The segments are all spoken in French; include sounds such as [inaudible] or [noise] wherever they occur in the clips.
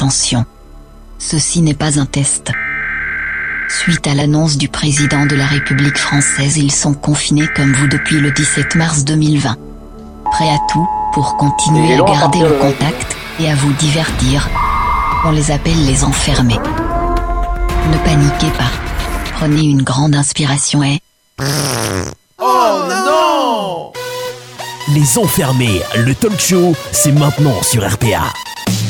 Attention, ceci n'est pas un test. Suite à l'annonce du président de la République française, ils sont confinés comme vous depuis le 17 mars 2020. Prêts à tout pour continuer à garder le contact et à vous divertir. On les appelle les enfermés. Ne paniquez pas. Prenez une grande inspiration et... Oh non Les Enfermés, le talk show, c'est maintenant sur RPA.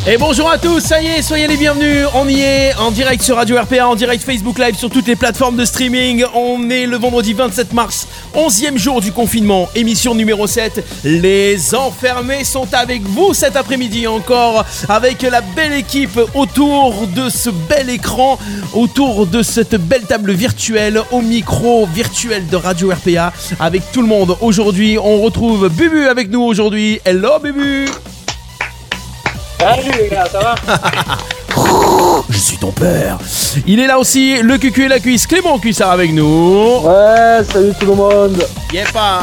Et bonjour à tous, ça y est, soyez les bienvenus. On y est en direct sur Radio RPA, en direct Facebook Live sur toutes les plateformes de streaming. On est le vendredi 27 mars, 11e jour du confinement, émission numéro 7. Les enfermés sont avec vous cet après-midi encore, avec la belle équipe autour de ce bel écran, autour de cette belle table virtuelle, au micro virtuel de Radio RPA, avec tout le monde. Aujourd'hui, on retrouve Bubu avec nous aujourd'hui. Hello Bubu Salut les gars, ça va Je suis ton père. Il est là aussi, le cucu et la cuisse. Clément Cuissard avec nous. Ouais, salut tout le monde. Yepa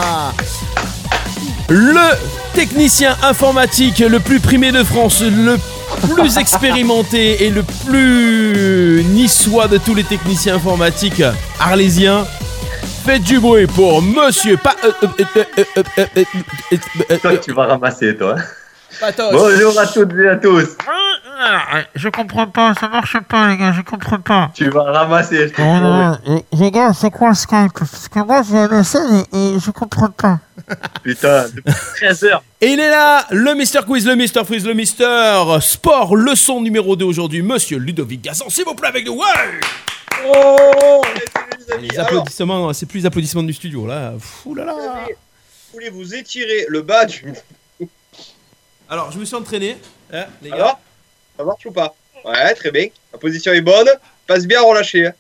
Le technicien informatique le plus primé de France, le plus expérimenté et le plus niçois de tous les techniciens informatiques arlésiens. Faites du bruit pour monsieur. Pa... Toi, tu vas ramasser, toi. Bonjour à toutes et à tous. Je comprends pas, ça marche pas les gars, je comprends pas. Tu vas ramasser. je te non, les- gars, c'est quoi Skype Parce que moi j'ai un essai et, je comprends pas. [laughs] Putain, depuis 13 heures. Et il est là, le Mister Quiz, le Mister Freeze, le Mister Sport, leçon numéro 2 aujourd'hui, Monsieur Ludovic Gazan, s'il vous plaît avec nous. Ouais Oh les applaudissements, c'est plus les applaudissements du studio là. Fou là là. voulez vous étirer le bas du. Alors, je me suis entraîné, hein, les gars. Alors Ça marche ou pas Ouais, très bien. La position est bonne. Passe bien à relâcher. hein.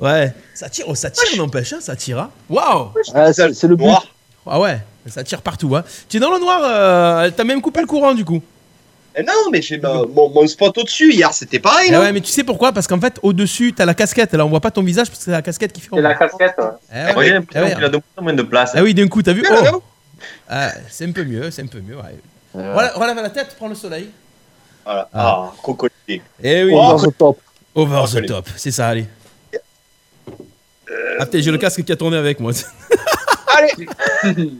Ouais, ça tire, oh, ça tire, n'empêche, hein, ça tire. Hein. Waouh Ah, c'est le but. Noir. Ah ouais, ça tire partout. Hein. Tu es dans le noir, euh, t'as même coupé le courant du coup. Eh non, mais j'ai ma- mon, mon spot au-dessus. Hier, c'était pareil, Eh non ouais, mais tu sais pourquoi? Parce qu'en fait, au-dessus, t'as la casquette. Là, on voit pas ton visage parce que c'est la casquette qui fait. C'est la casquette. ouais. Eh Moi, ouais. j'ai l'impression ouais. qu'il a de moins en moins de place. Ah oui, d'un coup, t'as vu? Oh Ah, C'est un peu mieux, c'est un peu mieux. Ouais. Euh, Relève, relève la tête, prends le soleil. Voilà. Ah. Ah, crocodile. Eh oui, Over the top. over the top, c'est ça, allez. Ah putain, j'ai le casque qui a tourné avec moi. Allez [laughs]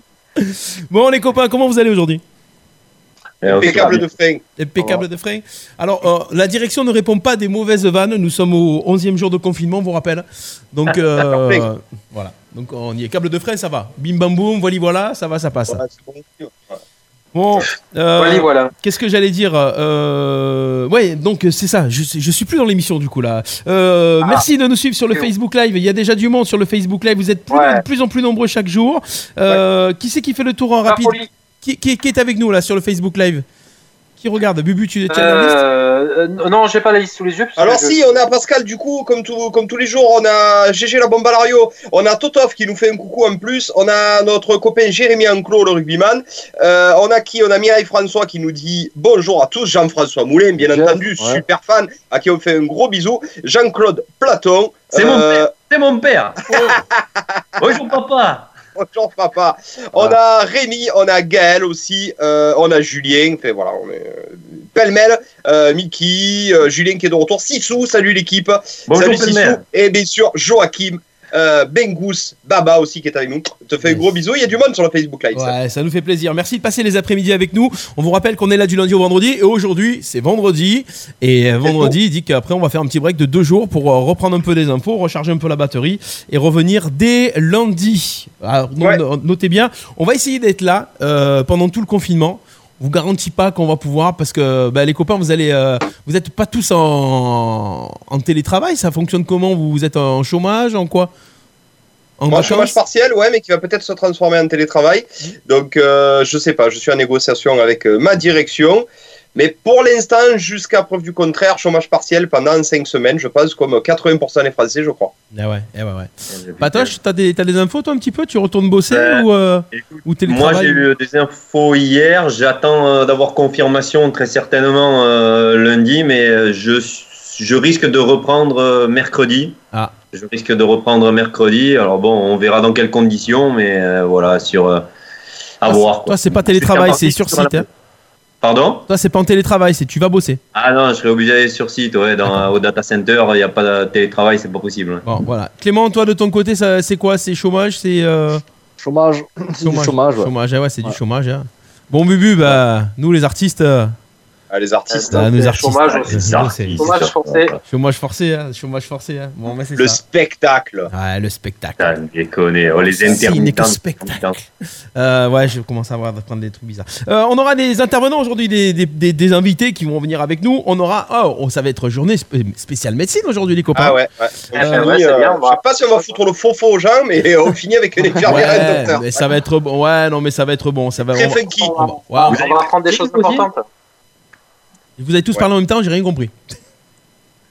Bon, les copains, comment vous allez aujourd'hui? Impeccable de frein. Impeccable de frein. Alors, euh, la direction ne répond pas des mauvaises vannes. Nous sommes au 11e jour de confinement, on vous rappelle. Donc, [laughs] euh, voilà. Donc, on y est. Câble de frein, ça va. Bim bam boum, voilà, voilà, ça va, ça passe. Bon. Euh, Voilà, voilà. qu'est-ce que j'allais dire euh, Ouais, donc c'est ça. Je, je suis plus dans l'émission du coup là. Euh, Ah. Merci de nous suivre sur le Facebook Live. Il y a déjà du monde sur le Facebook Live. Vous êtes plus, Ouais. de plus en plus nombreux chaque jour. Euh, Qui c'est qui fait le tour en rapide? Napoli. Qui, qui- qui est avec nous là sur le Facebook Live Qui regarde Bubu, tu tu as la liste Euh, euh, non, j'ai pas la liste sous les yeux. Alors je- si, on a Pascal du coup, comme, tout, comme tous les jours, on a GG la bombe à l'ario, on a Totov qui nous fait un coucou en plus, on a notre copain Jérémy Enclos, le rugbyman, Euh, on a qui On a Mireille François qui nous dit bonjour à tous, Jean-François Moulin, bien entendu, ouais. super fan, à qui on fait un gros bisou, Jean-Claude Platon, C'est mon euh, père. C'est mon père. [laughs] Bonjour papa. [laughs] Papa. On a Rémi, on a Gaël aussi, euh, on a Julien, enfin voilà, on est euh, pêle-mêle, euh, Mickey, euh, Julien qui est de retour, Sissou, salut l'équipe, Bonjour salut Sissou, et bien sûr Joachim, euh, Bengus, Baba aussi qui est avec nous. Je te fais un gros bisou, il y a du monde sur le Facebook Live. ça. Ouais, ça nous fait plaisir. Merci de passer les après-midi avec nous. On vous rappelle qu'on est là du lundi au vendredi. Et aujourd'hui, c'est vendredi. Et euh, vendredi, il dit qu'après, on va faire un petit break de deux jours pour euh, reprendre un peu des infos, recharger un peu la batterie et revenir dès lundi. Alors, Ouais. notez bien, on va essayer d'être là euh, pendant tout le confinement. Vous garantit pas qu'on va pouvoir parce que bah, les copains, vous allez, euh, vous êtes pas tous en, en télétravail. Ça fonctionne comment? Vous, êtes en chômage, en quoi? En Moi, chômage partiel, ouais, mais qui va peut-être se transformer en télétravail. Donc, euh, je sais pas, je suis en négociation avec euh, ma direction. Mais pour l'instant, jusqu'à preuve du contraire, chômage partiel pendant 5 semaines, je pense, comme 80% des Français, je crois. Ah ouais, eh ouais, ouais. Patoche, t'as des, t'as des infos toi un petit peu? Tu retournes bosser Euh, ou, euh, Écoute, ou Moi, j'ai eu des infos hier. J'attends euh, d'avoir confirmation très certainement euh, lundi, mais je, je risque de reprendre euh, mercredi. Ah. Je risque de reprendre mercredi. Alors bon, on verra dans quelles conditions, mais euh, voilà, sur euh, à Toi, voir. Toi, c'est pas télétravail, c'est sur la- site. hein Pardon Toi, c'est pas en télétravail, c'est tu vas bosser. Ah non, je serais obligé d'aller sur site, ouais, dans, au data center, il n'y a pas de télétravail, c'est pas possible. Bon, voilà. Clément, toi, de ton côté, c'est quoi? C'est chômage C'est. euh, Chômage. [laughs] C'est du chômage. ouais. Chômage, ouais, c'est Ouais. du chômage. hein. Bon, Bubu, bah, nous, les artistes. euh, Ah, les artistes. bah, c'est nous, artistes. chômage euh, ça. c'est- Chômage forcé. Chômage forcé, hein, chômage forcé. Hein. Bon, c'est Le ça. spectacle. Ouais, le spectacle. Déconner. Oh, les intermittents. spectacle. Euh, ouais, je commence à avoir prendre des trucs bizarres. Euh, on aura des intervenants aujourd'hui, des, des, des- des invités qui vont venir avec nous. On aura, oh, ça va être journée spé- spéciale médecine aujourd'hui, les copains. Ah ouais, ouais. On Ah, finit, ouais, euh, bien, je sais pas si on va foutre le faux faux aux gens, mais [laughs] on finit avec une infirmière et un Ouais, docteur. mais ça va être bon. Ouais, non, mais ça va être bon. Ça va Très vraiment- funky. on va- ouais, On on- va apprendre des choses importantes. Vous avez tous Ouais. parlé en même temps, j'ai rien compris.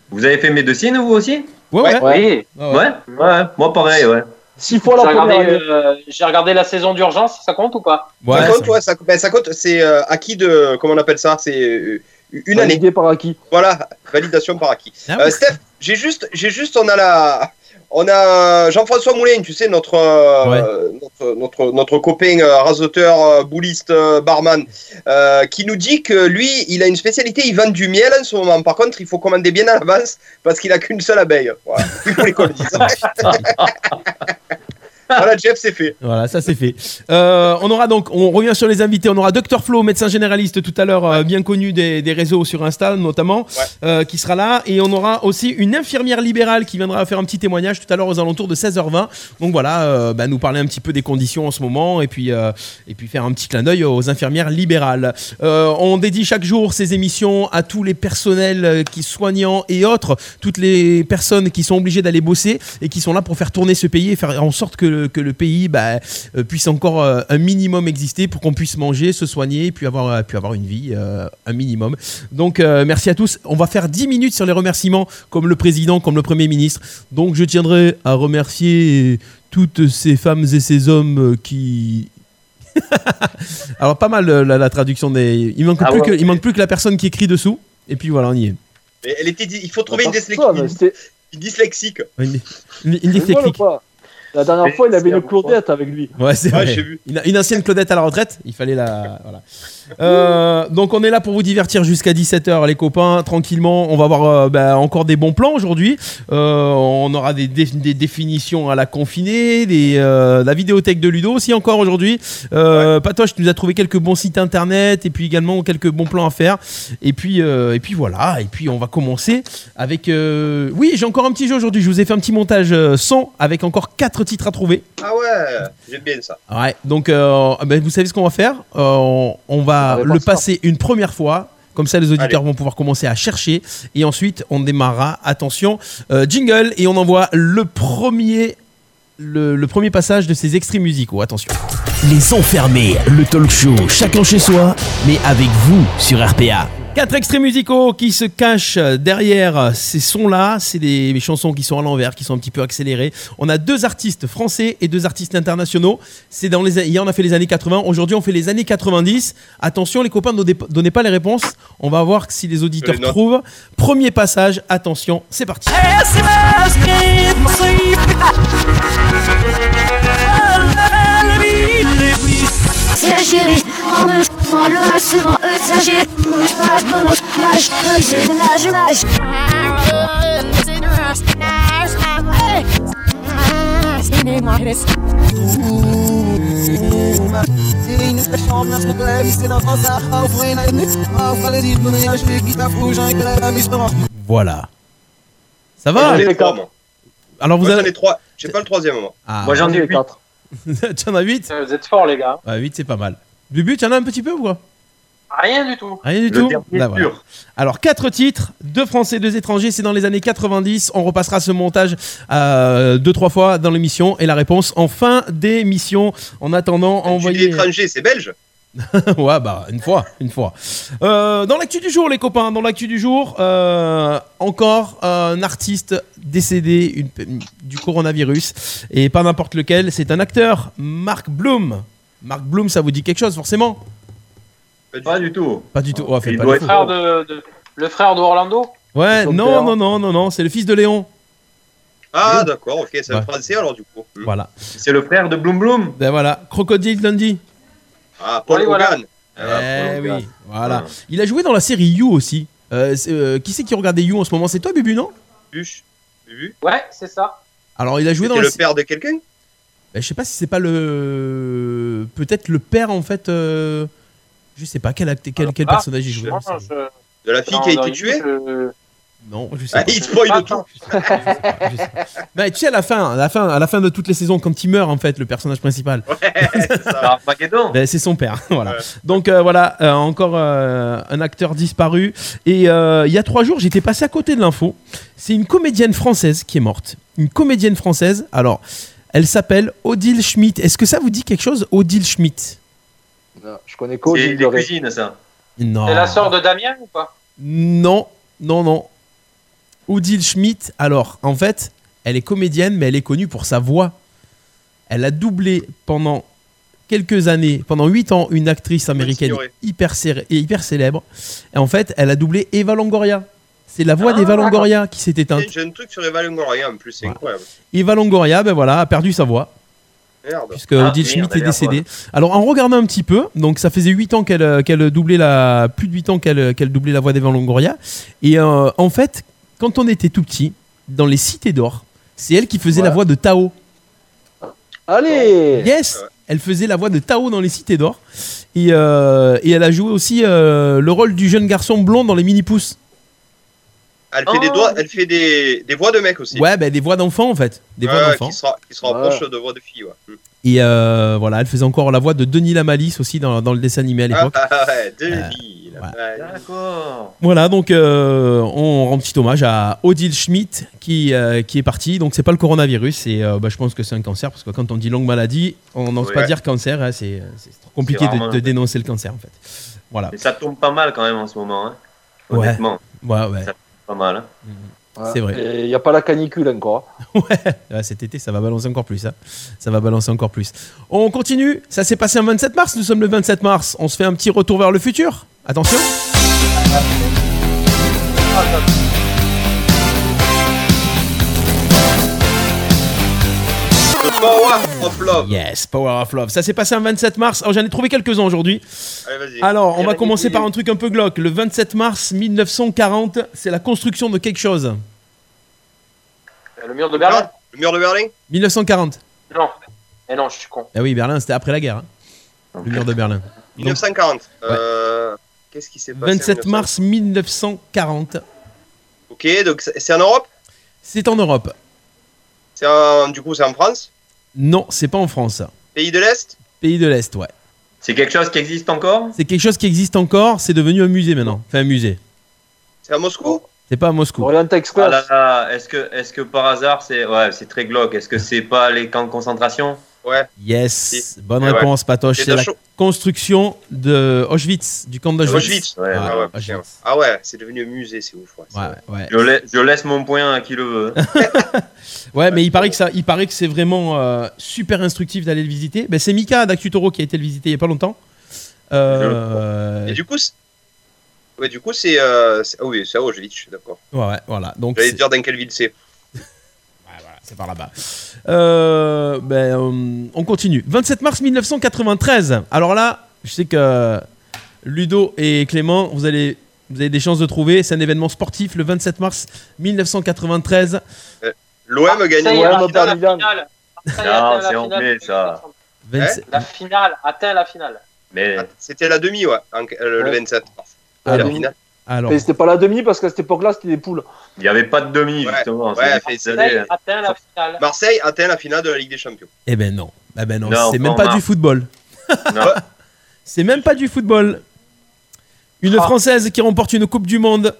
Vous avez fait médecine, vous aussi? Ouais, Ouais. ouais. Oui. Ouais, ouais. Ouais, ouais, moi pareil, ouais. Six fois la première année. euh, j'ai regardé la saison d'urgence, ça compte ou pas? Ouais, ça compte, ça- ouais, ça, ben, ça compte. C'est euh, acquis de. Comment on appelle ça? C'est euh, une année. Validé par acquis. Voilà, validation par acquis. Ah Euh. Steph, j'ai juste, j'ai juste, on a la, on a Jean-François Moulin, tu sais notre, euh, notre, notre, notre copain euh, rasoteur, euh, bouliste, euh, barman, euh, qui nous dit que lui, il a une spécialité, il vend du miel en ce moment. Par contre, il faut commander bien à l'avance parce qu'il a qu'une seule abeille. Voilà, [laughs] il. [laughs] voilà, Jeff, c'est fait. Voilà, ça c'est fait. Euh, on aura donc, on revient sur les invités. On aura Dr Flo, médecin généraliste tout à l'heure, euh, bien connu des, des réseaux sur Insta notamment, Ouais. euh, qui sera là. Et on aura aussi une infirmière libérale qui viendra faire un petit témoignage tout à l'heure aux alentours de 16h20. Donc voilà, bah, nous parler un petit peu des conditions en ce moment et puis, et puis faire un petit clin d'œil aux infirmières libérales. On dédie chaque jour ces émissions à tous les personnels qui soignants et autres, toutes les personnes qui sont obligées d'aller bosser et qui sont là pour faire tourner ce pays et faire en sorte que, le- que le pays bah, euh, puisse encore euh, un minimum exister pour qu'on puisse manger, se soigner et puis avoir, euh, puis avoir une vie, euh, un minimum. Donc euh, merci à tous. On va faire 10 minutes sur les remerciements comme le président, comme le premier ministre. Donc je tiendrai à remercier toutes ces femmes et ces hommes qui... [laughs] Alors pas mal la, la traduction des... Il manque, Ah plus ouais, que, il manque plus que la personne qui écrit dessous. Et puis voilà, on y est. Mais elle était, il faut trouver une, c'était- une dyslexique. Une, une, une dyslexique. La dernière fois, il avait une un Claudette avec lui. Ouais, c'est Ouais, vrai. j'ai vu. Une, une ancienne Claudette à la retraite, il fallait la. Voilà. Euh, donc on est là pour vous divertir jusqu'à 17h, les copains, tranquillement. On va avoir euh, bah, encore des bons plans aujourd'hui. Euh, on aura des, dé- des définitions à la confinée, des, la vidéothèque de Ludo aussi encore aujourd'hui. Euh, Patoche, tu nous as trouvé quelques bons sites internet et puis également quelques bons plans à faire. Et puis, et puis voilà. Et puis on va commencer avec. Oui, j'ai encore un petit jeu aujourd'hui. Je vous ai fait un petit montage son avec encore quatre titres à trouver. Ah ouais, j'aime bien ça. Ouais, donc euh, ben, vous savez ce qu'on va faire? On, on va va le passer une première fois. Comme ça, les auditeurs vont pouvoir commencer à chercher. Et ensuite, on démarrera. Attention, euh, jingle. Et on envoie le premier, le, le premier passage de ces extraits musicaux. Attention. Les enfermés, le talk show, chacun chez soi, mais avec vous sur RPA. Quatre extraits musicaux qui se cachent derrière ces sons-là. C'est des chansons qui sont à l'envers, qui sont un petit peu accélérées. On a deux artistes français et deux artistes internationaux. C'est dans les hier on a fait les années 80. Aujourd'hui on fait les années 90. Attention les copains, ne donnez- pas les réponses. On va voir si les auditeurs les trouvent. Premier passage. Attention, c'est parti. Voilà. Ça va les quatre. Alors vous Moi, avez. ai trois. J'ai pas le troisième, moi. Ah, Moi, j'en ai les quatre. [laughs] tu en as 8 Vous êtes forts, les gars. Ouais, 8 c'est pas mal. Bubu, tu en as un petit peu ou quoi? Rien du tout. Rien du Le tout dernier Bah, voilà. pur. Alors, quatre titres, deux français, deux étrangers, c'est dans les années 90. On repassera ce montage euh, deux, trois fois dans l'émission et la réponse en fin d'émission. En attendant, Tu dis envoyez. étranger, c'est belge? [laughs] ouais, bah, une fois, une fois. Euh, dans l'actu du jour, les copains, dans l'actu du jour, euh, encore un artiste décédé une- du coronavirus et pas n'importe lequel, c'est un acteur, Mark Bloom. Mark Bloom, ça vous dit quelque chose, forcément? Pas du tout. Pas du tout. Oh, pas doit être. Frère de, de- le frère de Orlando Ouais, non, non, non, non, non, c'est le fils de Léon. Ah, d'accord, ok, c'est Ouais. un français alors, du coup. Voilà. C'est le frère de Bloom Bloom? Ben voilà, Crocodile Dundee. Ah, Paul Oui. Hogan. Eh pour le oui, voilà. Ah. Il a joué dans la série You aussi. Euh, euh, qui c'est qui regardait You en ce moment? C'est toi, Bubu, non? Buche. Bubu. Ouais, c'est ça. Alors, il a joué dans la le père de quelqu'un? Ben, je sais pas si c'est pas le. Peut-être le père en fait. euh, Je sais pas quel, acte- quel, quel Ah, personnage il jouait. Je- De la fille qui a été tuée? je- Non, je sais Ah, pas. il spoil Ah, tout. Ben, tu sais à la fin, à la fin, à la fin de toutes les saisons, quand il meurt en fait, le personnage principal, C'est ça. [laughs] Armageddon. ben, c'est son père. [laughs] voilà. Ouais. Donc euh, voilà, euh, encore euh, un acteur disparu. Et euh, il y a trois jours, j'étais passé à côté de l'info. C'est une comédienne française qui est morte. Une comédienne française. Alors, elle s'appelle Odile Schmidt. Est-ce que ça vous dit quelque chose, Odile Schmidt? Non, Je connais qu'au C'est ça. Non. C'est la sœur de Damien ou pas? Non, non, non. Odile Schmidt, alors, en fait, elle est comédienne, mais elle est connue pour sa voix. Elle a doublé pendant quelques années, pendant 8 ans, une actrice américaine hyper, hyper célèbre. Et en fait, elle a doublé Eva Longoria. C'est la voix Ah, d'Eva Longoria qui s'est éteinte. J'ai un truc sur Eva Longoria en plus, c'est Ouais. incroyable. Eva Longoria, ben voilà, a perdu sa voix. Merde. puisque Ah, Odile Schmidt est décédée. Alors en regardant un petit peu, donc ça faisait 8 ans qu'elle euh, qu'elle doublait la plus de 8 ans qu'elle qu'elle doublait la voix d'Eva Longoria et euh, en fait, quand on était tout petit dans les cités d'or, c'est elle qui faisait la voix de Tao. Allez Yes, elle faisait la voix de Tao dans les cités d'or et, euh, et elle a joué aussi euh, le rôle du jeune garçon blond dans les mini pouces. Elle fait, des, doigts, elle fait des, des voix de mecs aussi. Ouais, ben des voix d'enfants en fait, des voix ouais, d'enfants. qui, sera, qui se rapproche de voix de filles. Ouais. Mm. Et euh, voilà, elle faisait encore la voix de Denis Lamalis aussi dans, dans le dessin animé à l'époque. Ah, ah, ouais, Denis. D'accord. Voilà, donc euh, on rend petit hommage à Odile Schmidt qui, euh, qui est partie. Donc c'est pas le coronavirus, et euh, bah, je pense que c'est un cancer parce que quand on dit longue maladie, on n'ose Ouais. pas dire cancer. hein, c'est c'est trop compliqué de, dénoncer le cancer en fait. Voilà. Et ça tombe pas mal quand même en ce moment. Hein. Ouais. Honnêtement, Ouais, ouais. pas mal. Hein. C'est vrai. Il n'y a pas la canicule encore. [laughs] Ouais, cet été, ça va balancer encore plus. hein. Ça va balancer encore plus. On continue. Ça s'est passé un 27 mars. Nous sommes le 27 mars. On se fait un petit retour vers le futur. Attention. The of Love. Yes, Power of Love. Ça s'est passé un 27 mars. Alors j'en ai trouvé quelques-uns aujourd'hui. Alors, on va commencer par un truc un peu glauque. Le 27 mars 1940, c'est la construction de quelque chose. Le mur de Berlin? Le mur de Berlin? 1940. Non. Eh non, je suis con. Ah oui, Berlin, c'était après la guerre. hein. Le mur de Berlin. 1940. Euh, Qu'est-ce qui s'est passé 27 en mars 1940. Ok, donc c'est c'est en Europe? C'est en Europe. C'est en- Du coup, c'est en France? Non, c'est pas en France. Pays de l'Est? Pays de l'Est, ouais. C'est quelque chose qui existe encore? C'est quelque chose qui existe encore. C'est devenu un musée maintenant. Enfin, un musée. C'est à Moscou? C'est pas à Moscou. Orient Ah Express. là là, est-ce que, est-ce que par hasard, c'est ouais, c'est très glauque. Est-ce que c'est pas les camps de concentration? Ouais. Yes. Bonne Ouais. réponse, Patoche. C'est la Dachau. construction de Auschwitz, du camp d'Auschwitz. Auschwitz. Ouais, Ah ouais, Auschwitz. Ah ouais, c'est devenu un musée, c'est ouf. Ouais, Ouais, ouais. je, je laisse mon point à qui le veut. [laughs] Ouais, mais il paraît que ça, il paraît que c'est vraiment euh, super instructif d'aller le visiter. Ben, c'est Mika d'Actutoro qui a été le visiter il y a pas longtemps. Euh, Et du coup, c'est- ouais, du coup, c'est. euh, Ah oui, c'est à Auschwitz, d'accord. ouais, ouais, voilà. Donc J'allais dire dans quelle ville c'est. C'est par là-bas. Euh, ben, euh, on continue. 27 mars 1993. Alors là, je sais que Ludo et Clément, vous allez, vous avez des chances de trouver. C'est un événement sportif le 27 mars 1993. L'OM a gagné la finale. Non, atteint la c'est finale. anglais, ça. 27 La finale, atteint la finale. Mais Ah, C'était la demi, ouais, en- euh, le Ouais. 27. Alors, la finale. Alors, Mais c'était pas la demi parce qu'à cette époque-là, c'était des poules. il n'y avait pas de demi, Ouais, justement. ouais, Marseille atteint la finale. Marseille atteint la finale de la Ligue des Champions. eh ben non, eh ben non, Non, c'est même pas du football. [laughs] C'est même pas du football. Une Ah. Française qui remporte une Coupe du Monde.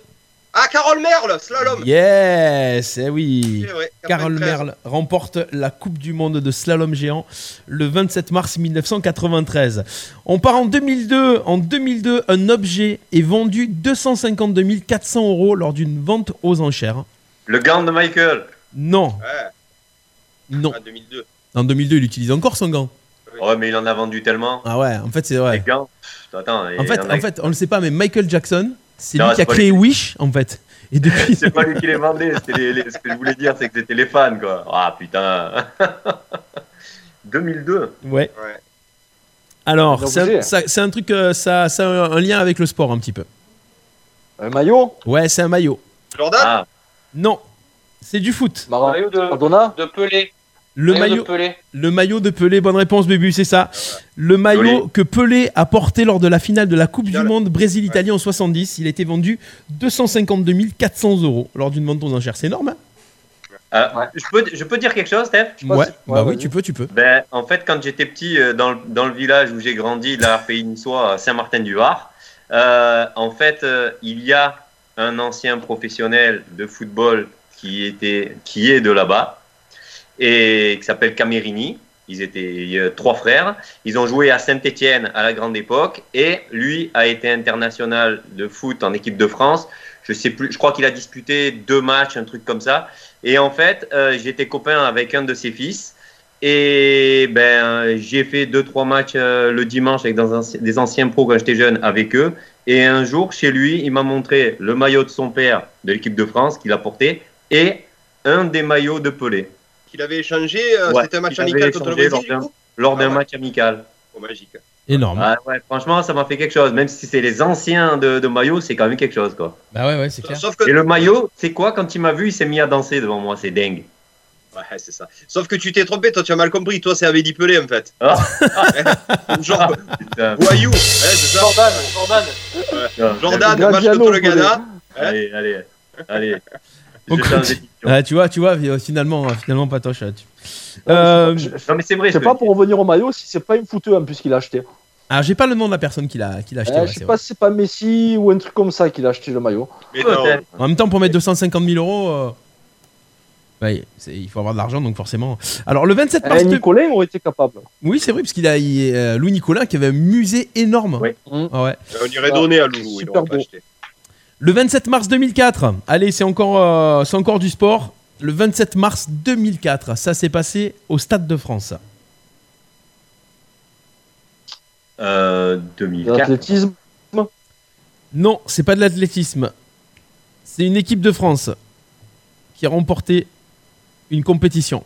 Ah, Carole Merle, slalom Yes, eh oui. Vrai, Carole 93. Merle remporte la Coupe du Monde de slalom géant le 27 mars 1993. On part en 2002. En 2002, un objet est vendu 252 400 euros lors d'une vente aux enchères. Le gant de Michael. Non, Ouais, non. en 2002. En 2002, il utilise encore son gant. Ouais, mais il en a vendu tellement. Ah ouais, en fait, c'est Les vrai. gants. pff, Attends, il En fait, en a- en fait, on le sait pas, mais Michael Jackson, c'est lui qui a créé lui. Wish, en fait. Et [laughs] depuis, C'est pas lui qui les vendait, c'était les, les- ce que je voulais dire, c'est que c'était les fans, quoi. Ah putain. [laughs] 2002. ouais. Ouais. Alors, ont c'est un, truc, euh, ça, ça a un lien avec le sport un petit peu. Un maillot? Ouais, c'est un maillot. Jordan? Ah, Non, c'est du foot. Maillot de, de Pelé. Le Maillot maillot, de Pelé. le maillot de Pelé, bonne réponse, Bébu, c'est ça. Le maillot que Pelé a porté lors de la finale de la Coupe du. Monde Brésil-Italie en 70, il a été vendu 252 400 euros lors d'une vente aux enchères. C'est énorme, hein ah, Ouais. je, peux, je peux dire quelque chose, Steph? Ouais, bah ouais, oui, tu peux, tu peux. Ben, en fait, quand j'étais petit, euh, dans, le- dans le village où j'ai grandi, la pays niçois, Saint-Martin-du-Var, euh, en fait, euh, il y a un ancien professionnel de football qui, était, qui est de là-bas et qui s'appelle Camerini. Ils étaient trois frères. Ils ont joué à Saint-Étienne à la grande époque et lui a été international de foot en équipe de France. Je sais plus, je crois qu'il a disputé deux matchs, un truc comme ça. Et en fait, euh, j'étais copain avec un de ses fils. Et ben, j'ai fait deux trois matchs euh, le dimanche avec des anciens pros quand j'étais jeune avec eux. Et un jour, chez lui, il m'a montré le maillot de son père de l'équipe de France qu'il a porté et un des maillots de Pelé Qu'il avait échangé, euh, Ouais, c'était un match amical contre le échangé Brésil, lors d'un Ah ouais. match amical. Oh, magique. Énorme. Ah ouais, franchement, ça m'a fait quelque chose. Même si c'est les anciens de, de maillot, c'est quand même quelque chose quoi. Bah ouais, ouais, c'est clair. Sauf que, Et le maillot, c'est quoi quand il m'a vu, il s'est mis à danser devant moi, c'est dingue. Ouais, c'est ça. Sauf que tu t'es trompé, toi tu as mal compris. Toi c'est Amélie Pelé en fait. Ah. [laughs] Genre voyou. [laughs] Ouais, c'est ça. Jordan, Jordan. Ah, Jordan, match contre le. Ghana. Allez, allez, allez. Ah, tu vois, tu vois, euh, finalement, euh, finalement, Patoche. euh, tu- Euh, Non mais c'est vrai. Je sais pas pour revenir au maillot si c'est pas une fouteuse en plus qu'il a acheté. Alors, j'ai pas le nom de la personne qui l'a qui l'a acheté. Euh, ouais, je c'est sais pas si c'est pas Messi ou un truc comme ça qu'il a acheté le maillot. Mais non. En même temps, pour mettre 250 000 euros, euh, ouais, il faut avoir de l'argent, donc forcément. Alors, le 27 mars. Nicolas aurait été capable. Oui, c'est vrai, parce qu'il a il- euh, Louis Nicolas qui avait un musée énorme. Oui. Mm. Ah ouais. On irait donner à Loulou. il Super beau. acheté. Le 27 mars 2004. Allez, c'est encore, euh, c'est encore du sport. Le 27 mars 2004, ça s'est passé au Stade de France. Euh, 2004. L'athlétisme? Non, c'est pas de l'athlétisme. C'est une équipe de France qui a remporté une compétition.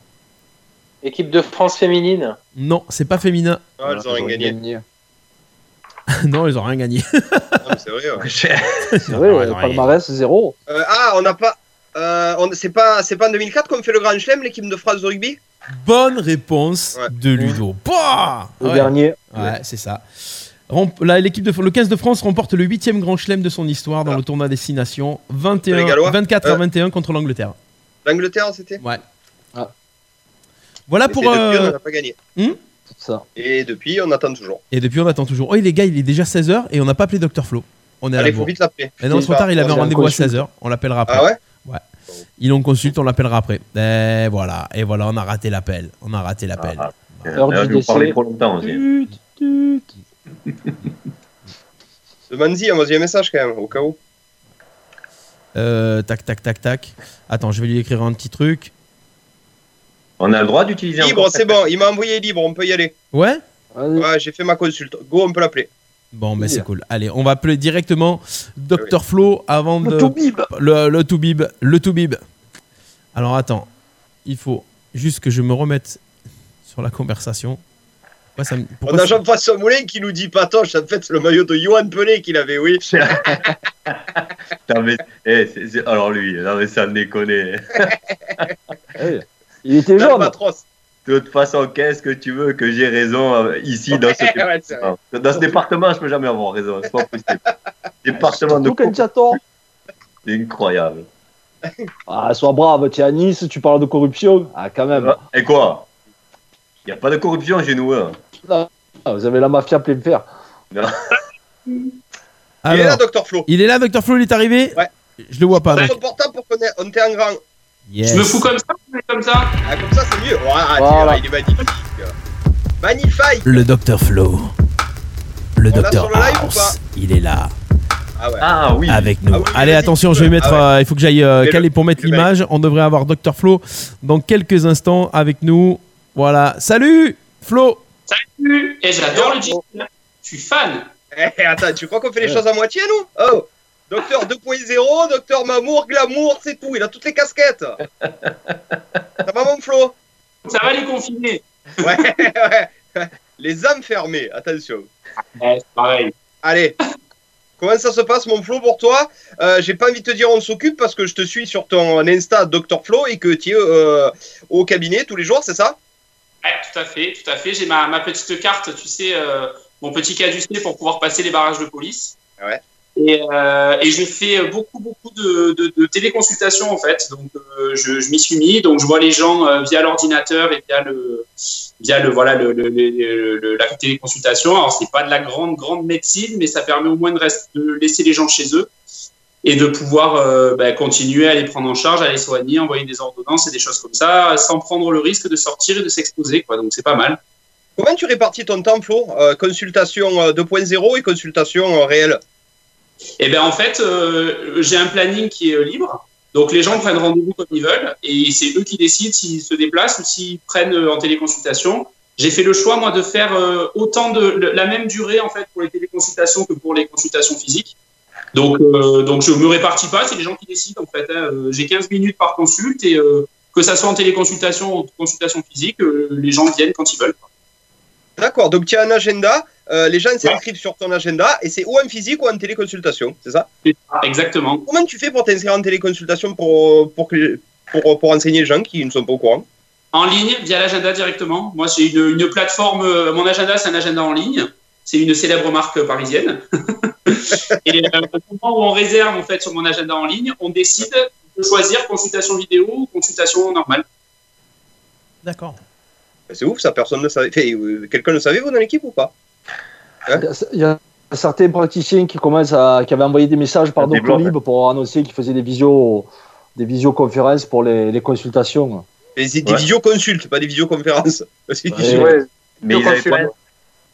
Équipe de France féminine? Non, c'est pas féminin. Ah, elles ont rien gagné. [laughs] non, ils ont rien gagné. [laughs] Ah, c'est vrai. ouais. C'est vrai, ouais, ils ont rien palmarès zéro. Euh, ah, on n'a pas. Euh, on- c'est pas, c'est pas en 2004 qu'on fait le Grand Chelem, l'équipe de France de rugby? Bonne réponse Ouais. de Ludo. Bah Le dernier. Ouais, c'est ça. Rem- Là, l'équipe de le 15 de France remporte le huitième grand chelem de son histoire dans Ah. le tournoi Destination Les 21, Gallois 24 à Euh. 21 contre l'Angleterre. L'Angleterre, c'était? Ouais. Ah. Voilà Et pour. depuis, on euh, n'a pas gagné. C'est ça. Et depuis, on attend toujours. Et depuis, on attend toujours. Oh, les gars, il est déjà 16h et on n'a pas appelé Dr Flo. On est à Allez, faut vite l'appeler. Mais non, trop tard, il avait un rendez-vous à consulte. 16h. On l'appellera après. Ah ouais Il en consulte, on l'appellera après. Et voilà, et voilà, on a raté l'appel. On a raté l'appel. Ah, Heure Là, du je vais vous parler décès. trop longtemps aussi. Tut, tut. [laughs] Demande-y, envoie un message quand même, au cas où. Euh, tac, tac, tac, tac. Attends, je vais lui écrire un petit truc. On a le droit d'utiliser Libre, c'est bon, il m'a envoyé libre, on peut y aller. Ouais. Ouais, j'ai fait ma consulte. Go, on peut l'appeler. Bon, mais Oui. c'est cool. Allez, on va appeler directement Dr Flo avant de. Le Toubib. Le, le Toubib. Le Toubib. Alors attends, il faut juste que je me remette sur la conversation. Pourquoi ça me- On a ça- Jean-François Moulin qui nous dit Patoche, en fait, c'est le maillot de Johan Pelé qu'il avait, oui. [laughs] Non, mais, eh, c'est- c'est- alors lui, non mais ça me déconne. [laughs] Eh, Il était jeune. Albatros. toute façon, qu'est-ce que tu veux que j'ai raison euh, ici dans ce Ouais, c'est département Dans ce département, je peux jamais avoir raison. C'est pas possible. [laughs] Département de c'est incroyable. Ah, sois brave, tu es à Nice, tu parles de corruption. Ah, quand même. Et quoi? Il n'y a pas de corruption chez nous. hein. Ah, vous avez la mafia plein fer. [laughs] Il est là, Docteur Flo. il est là, Dr Flo, il est arrivé? Ouais. Je le vois pas. Ton portable pour qu'on ait- en grand. Yes. Je me fous comme ça, je me fous comme ça. Ah, comme ça, c'est mieux. Voilà, Voilà. il est magnifique. Magnifique. Le Dr Flo. Le On l'a Dr sur le live ou House. pas Il est là, Ah ouais. Ah oui. avec nous. Ah oui, Allez, vas-y, attention, tu je vais peux. mettre. Ah ouais. euh, il faut que j'aille euh, Mets-le. caler pour mettre l'image. On devrait avoir Dr Flo dans quelques instants avec nous. Voilà. Salut, Flo. Salut Et j'adore le jingle. Je suis fan. Eh, attends, tu crois qu'on fait les choses à moitié, nous? Oh Docteur 2.0, Docteur Mamour, Glamour, c'est tout. Il a toutes les casquettes. Ça va, mon Flo? Ça va les confiner. [laughs] Ouais, ouais. Les âmes fermées, attention. Ouais, c'est pareil. Allez. Comment ça se passe, mon Flo, pour toi? Euh, J'ai pas envie de te dire on s'occupe parce que je te suis sur ton Insta Dr Flo et que tu es euh, au cabinet tous les jours, c'est ça? Ouais, tout à fait, tout à fait. J'ai ma, ma petite carte, tu sais, euh, mon petit caducé pour pouvoir passer les barrages de police. Ouais. Et, euh, et je fais beaucoup, beaucoup de, téléconsultations en fait. Donc, euh, je, m'y suis mis. Donc, je vois les gens euh, via l'ordinateur et via le, via le, voilà, la téléconsultation. Alors, c'est pas de la grande, grande médecine, mais ça permet au moins de, laisser les gens chez eux et de pouvoir euh, bah, continuer à les prendre en charge, à les soigner, envoyer des ordonnances et des choses comme ça, sans prendre le risque de sortir et de s'exposer. Donc, c'est pas mal. Comment tu répartis ton temps, Flo? Consultation euh, 2.0 et consultation réelle? Eh bien, en fait, euh, j'ai un planning qui est euh, libre. Donc, les gens prennent rendez-vous comme ils veulent et c'est eux qui décident s'ils se déplacent ou s'ils prennent euh, en téléconsultation. J'ai fait le choix, moi, de faire autant de la même durée, en fait, pour les téléconsultations que pour les consultations physiques. Donc, donc je me répartis pas, c'est les gens qui décident, en fait. hein. J'ai 15 minutes par consulte et que ça soit en téléconsultation ou en consultation physique, les gens viennent quand ils veulent. D'accord, donc tu as un agenda, euh, les gens s'inscrivent sur ton agenda et c'est ou en physique ou en téléconsultation, c'est ça? Exactement. Comment tu fais pour t'inscrire en téléconsultation pour, pour, que- pour, pour enseigner les gens qui ne sont pas au courant? En ligne, via l'agenda directement. Moi, j'ai une, une plateforme. euh, Mon agenda, c'est un agenda en ligne. C'est une célèbre marque parisienne. [laughs] et euh, au moment où on réserve en fait sur mon agenda en ligne, on décide de choisir consultation vidéo ou consultation normale. D'accord. C'est ouf, ça, personne ne savait. Quelqu'un le savait, vous, dans l'équipe ou pas? Il y a certains praticiens qui commencent à, qui avaient envoyé des messages par développe, Doctolib pour annoncer qu'ils faisaient des visio, des visioconférences pour les, les consultations. Et c'est des Ouais. visioconsultes, pas des visioconférences. [laughs] C'est Ouais. Ouais, Mais ils avaient pas.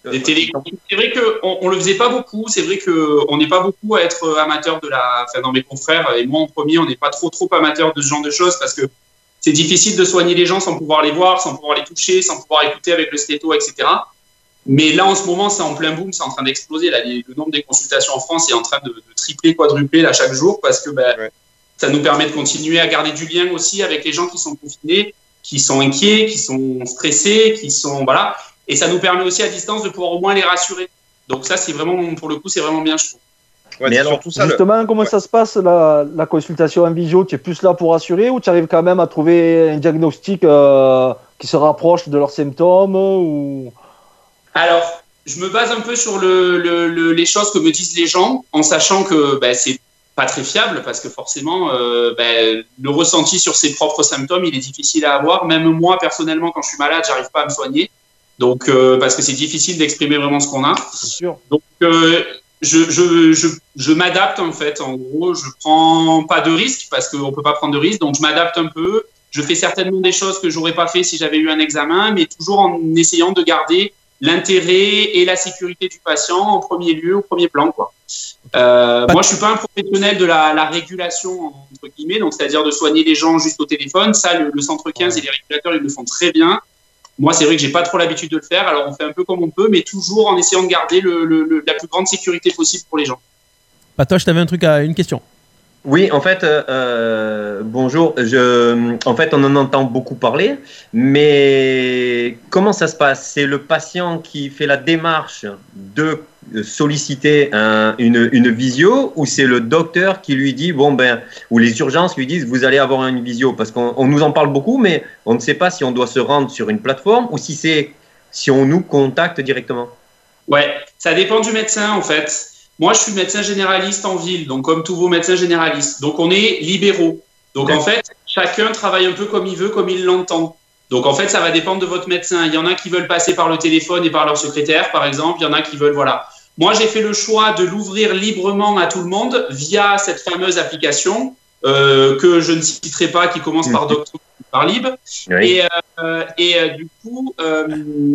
C'est vrai qu'on on le faisait pas beaucoup. C'est vrai qu'on n'est pas beaucoup à être amateur de la. Enfin, dans mes confrères et moi en premier, on n'est pas trop trop amateur de ce genre de choses parce que c'est difficile de soigner les gens sans pouvoir les voir, sans pouvoir les toucher, sans pouvoir écouter avec le stéto, etc. Mais là, en ce moment, c'est en plein boom, c'est en train d'exploser. Là, les- le nombre des consultations en France est en train de, de tripler, quadrupler là chaque jour parce que ben, Ouais. ça nous permet de continuer à garder du lien aussi avec les gens qui sont confinés, qui sont inquiets, qui sont stressés, qui sont voilà. Et ça nous permet aussi à distance de pouvoir au moins les rassurer. Donc ça, c'est vraiment, pour le coup, c'est vraiment bien, je trouve. Ouais, Mais alors, surtout ça. le- Justement, comment Ouais. ça se passe la, la consultation en visio? Tu es plus là pour assurer ou tu arrives quand même à trouver un diagnostic euh, qui se rapproche de leurs symptômes ou... Alors, je me base un peu sur le, le- le- les choses que me disent les gens, en sachant que ben, c'est pas très fiable parce que forcément, euh, ben, le ressenti sur ses propres symptômes, il est difficile à avoir. Même moi, personnellement, quand je suis malade, j'arrive pas à me soigner. Donc, euh, parce que c'est difficile d'exprimer vraiment ce qu'on a. Sûr. Donc, euh, je, je, je, je m'adapte en fait. En gros, je prends pas de risques parce qu'on peut pas prendre de risques. Donc, je m'adapte un peu. Je fais certainement des choses que j'aurais pas fait si j'avais eu un examen, mais toujours en essayant de garder l'intérêt et la sécurité du patient en premier lieu, au premier plan. Quoi. Euh, moi, je suis pas un professionnel de la, la régulation entre guillemets, donc c'est-à-dire de soigner les gens juste au téléphone. Ça, le, le centre 15 et les régulateurs, ils le font très bien. Moi, c'est vrai que j'ai pas trop l'habitude de le faire, alors on fait un peu comme on peut, mais toujours en essayant de garder le, le- le- la plus grande sécurité possible pour les gens. Patoche, t'avais un truc à une question. Oui, en fait, euh, euh, bonjour. En fait, on en entend beaucoup parler, mais comment ça se passe? C'est le patient qui fait la démarche de solliciter un- une, une visio, ou c'est le docteur qui lui dit bon ben, ou les urgences lui disent vous allez avoir une visio, parce qu'on on nous en parle beaucoup, mais on ne sait pas si on doit se rendre sur une plateforme ou si c'est si on nous contacte directement. Ouais, ça dépend du médecin en fait. Moi, je suis médecin généraliste en ville, donc comme tous vos médecins généralistes. Donc, on est libéraux. Donc, en fait, chacun travaille un peu comme il veut, comme il l'entend. Donc, en fait, ça va dépendre de votre médecin. Il y en a qui veulent passer par le téléphone et par leur secrétaire, par exemple. Il y en a qui veulent, voilà. Moi, j'ai fait le choix de l'ouvrir librement à tout le monde via cette fameuse application euh, que je ne citerai pas, qui commence par Doctor par Lib. Oui. Et, euh, et euh, du coup, euh,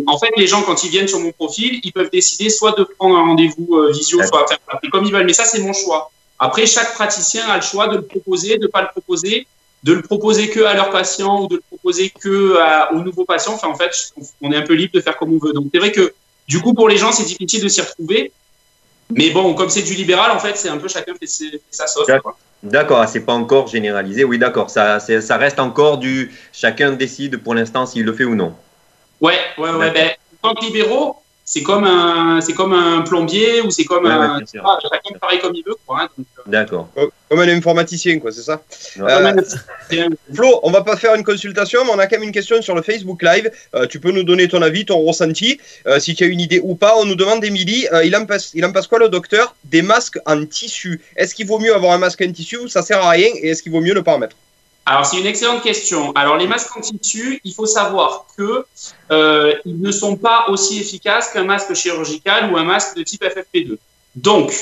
en fait, les gens, quand ils viennent sur mon profil, ils peuvent décider soit de prendre un rendez-vous visio, soit faire appeler comme ils veulent. Mais ça, c'est mon choix. Après, chaque praticien a le choix de le proposer, de ne pas le proposer, de le proposer que à leurs patients ou de le proposer que à- aux nouveaux patients. Enfin, en fait, on est un peu libre de faire comme on veut. Donc, c'est vrai que du coup, pour les gens, c'est difficile de s'y retrouver. Mais bon, comme c'est du libéral, en fait, c'est un peu chacun fait, ses- fait sa sauce. quoi. D'accord, c'est pas encore généralisé. Oui, d'accord, ça, ça reste encore du. Chacun décide pour l'instant s'il le fait ou non. Ouais, ouais, ouais. Ben, tant que libéraux, c'est comme un, c'est comme un plombier ou c'est comme Ouais, un, ah, chacun travaille comme il veut, quoi. hein, euh, D'accord. Comme un informaticien, quoi, c'est ça? Euh, Flo, on va pas faire une consultation, mais on a quand même une question sur le Facebook Live. Euh, tu peux nous donner ton avis, ton ressenti, euh, si tu as une idée ou pas. On nous demande, Émilie, euh, il, en passe, il en passe quoi le docteur? Des masques en tissu. Est-ce qu'il vaut mieux avoir un masque en tissu? Ou ça sert à rien Et est-ce qu'il vaut mieux ne pas en mettre? Alors, c'est une excellente question. Alors, les masques en tissu, il faut savoir que euh, ils ne sont pas aussi efficaces qu'un masque chirurgical ou un masque de type FFP2. Donc,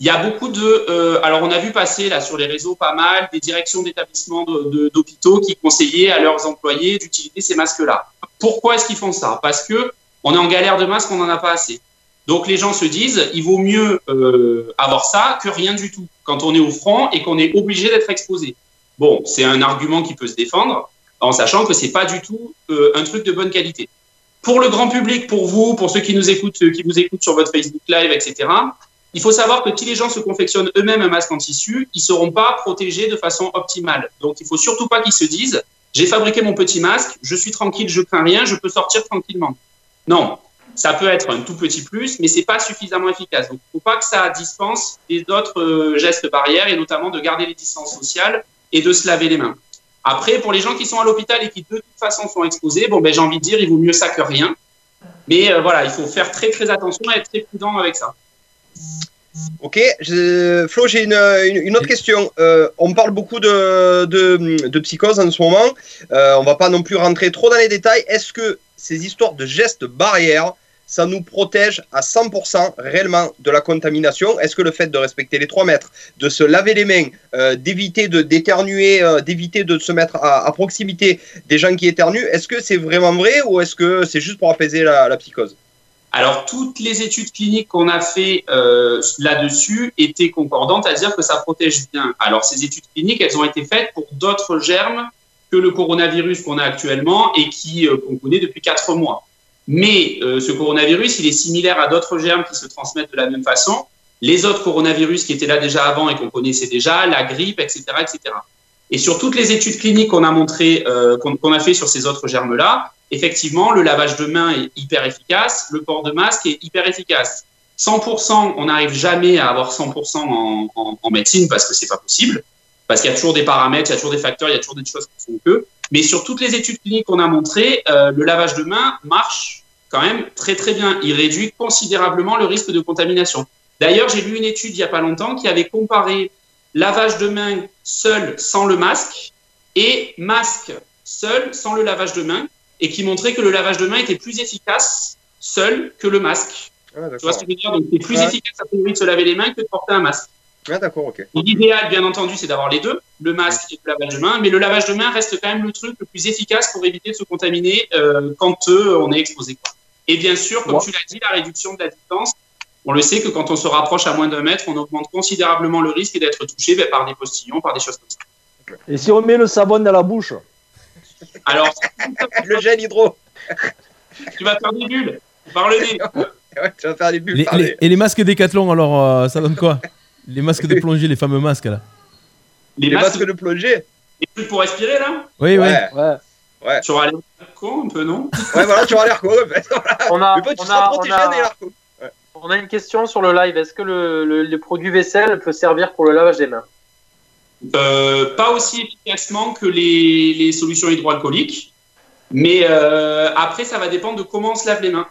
il y a beaucoup de. euh, alors, on a vu passer là sur les réseaux pas mal des directions d'établissements d'hôpitaux qui conseillaient à leurs employés d'utiliser ces masques-là. Pourquoi est-ce qu'ils font ça? Parce que on est en galère de masques, on n'en a pas assez. Donc, les gens se disent, il vaut mieux euh, avoir ça que rien du tout quand on est au front et qu'on est obligé d'être exposé. Bon, c'est un argument qui peut se défendre en sachant que c'est pas du tout euh, un truc de bonne qualité. Pour le grand public, pour vous, pour ceux qui nous écoutent, euh, qui vous écoutent sur votre Facebook Live, etc. Il faut savoir que si les gens se confectionnent eux-mêmes un masque en tissu, ils seront pas protégés de façon optimale. Donc, il faut surtout pas qu'ils se disent j'ai fabriqué mon petit masque, je suis tranquille, je crains rien, je peux sortir tranquillement. Non, ça peut être un tout petit plus, mais c'est pas suffisamment efficace. Donc, il faut pas que ça dispense des autres euh, gestes barrières et notamment de garder les distances sociales et de se laver les mains. Après, pour les gens qui sont à l'hôpital et qui de toute façon sont exposés, bon, ben, j'ai envie de dire, il vaut mieux ça que rien. Mais euh, voilà, il faut faire très très attention et être très prudent avec ça. Ok, Flo, j'ai une, une- une autre question. Euh, on parle beaucoup de, de, de psychose en ce moment. Euh, on va pas non plus rentrer trop dans les détails. Est-ce que ces histoires de gestes barrières, ça nous protège à 100% réellement de la contamination Est-ce que le fait de respecter les 3 mètres, de se laver les mains, euh, d'éviter de d'éternuer, euh, d'éviter de se mettre à, proximité des gens qui éternuent, est-ce que c'est vraiment vrai ou est-ce que c'est juste pour apaiser la, la psychose? Alors, toutes les études cliniques qu'on a fait euh, là-dessus étaient concordantes à dire que ça protège bien. Alors, ces études cliniques, elles ont été faites pour d'autres germes que le coronavirus qu'on a actuellement et qui euh, qu'on connaît depuis quatre mois. Mais euh, ce coronavirus, il est similaire à d'autres germes qui se transmettent de la même façon. Les autres coronavirus qui étaient là déjà avant et qu'on connaissait déjà, la grippe, etc., etc. Et sur toutes les études cliniques qu'on a montrées, euh, qu'on a fait sur ces autres germes-là, effectivement, le lavage de mains est hyper efficace, le port de masque est hyper efficace. 100%, on n'arrive jamais à avoir 100% en, en, en médecine parce que c'est pas possible, parce qu'il y a toujours des paramètres, il y a toujours des facteurs, il y a toujours des choses qui font que. Mais sur toutes les études cliniques qu'on a montrées, euh, le lavage de mains marche quand même très très bien. Il réduit considérablement le risque de contamination. D'ailleurs, j'ai lu une étude il y a pas longtemps qui avait comparé lavage de mains seul sans le masque et masque seul sans le lavage de mains et qui montrait que le lavage de mains était plus efficace seul que le masque. Ah, Tu vois ce que je veux dire? Donc, c'est plus Ouais. efficace à priori de se laver les mains que de porter un masque. Ah, d'accord, ok. L'idéal, bien entendu, c'est d'avoir les deux, le masque et le lavage de mains, mais le lavage de mains reste quand même le truc le plus efficace pour éviter de se contaminer euh, quand euh, on est exposé. quoi. Et bien sûr, comme Ouais. tu l'as dit, la réduction de la distance, on le sait que quand on se rapproche à moins d'un mètre, on augmente considérablement le risque d'être touché ben, par des postillons, par des choses comme ça. Et si on met le savon dans la bouche Alors, [laughs] Le gel hydro. [laughs] tu vas faire des bulles par le nez. Ouais, tu vas faire des bulles Les- par les- les- et les masques Décathlon, alors, euh, ça donne quoi? Les masques de plongée, les fameux masques là. Les, les masques, masques de plongée. les trucs pour respirer, là Oui, oui. Ouais. Ouais. Tu vas aller con un peu, non? Ouais, voilà, tu vas l'air con. en fait. Voilà. On a, Mais tu on seras a, on protégé a- des l'air con. on a une question sur le live. Est-ce que le, le, le produit vaisselle peut servir pour le lavage des mains? Euh, pas aussi efficacement que les, les solutions hydroalcooliques, mais euh, après, ça va dépendre de comment on se lave les mains.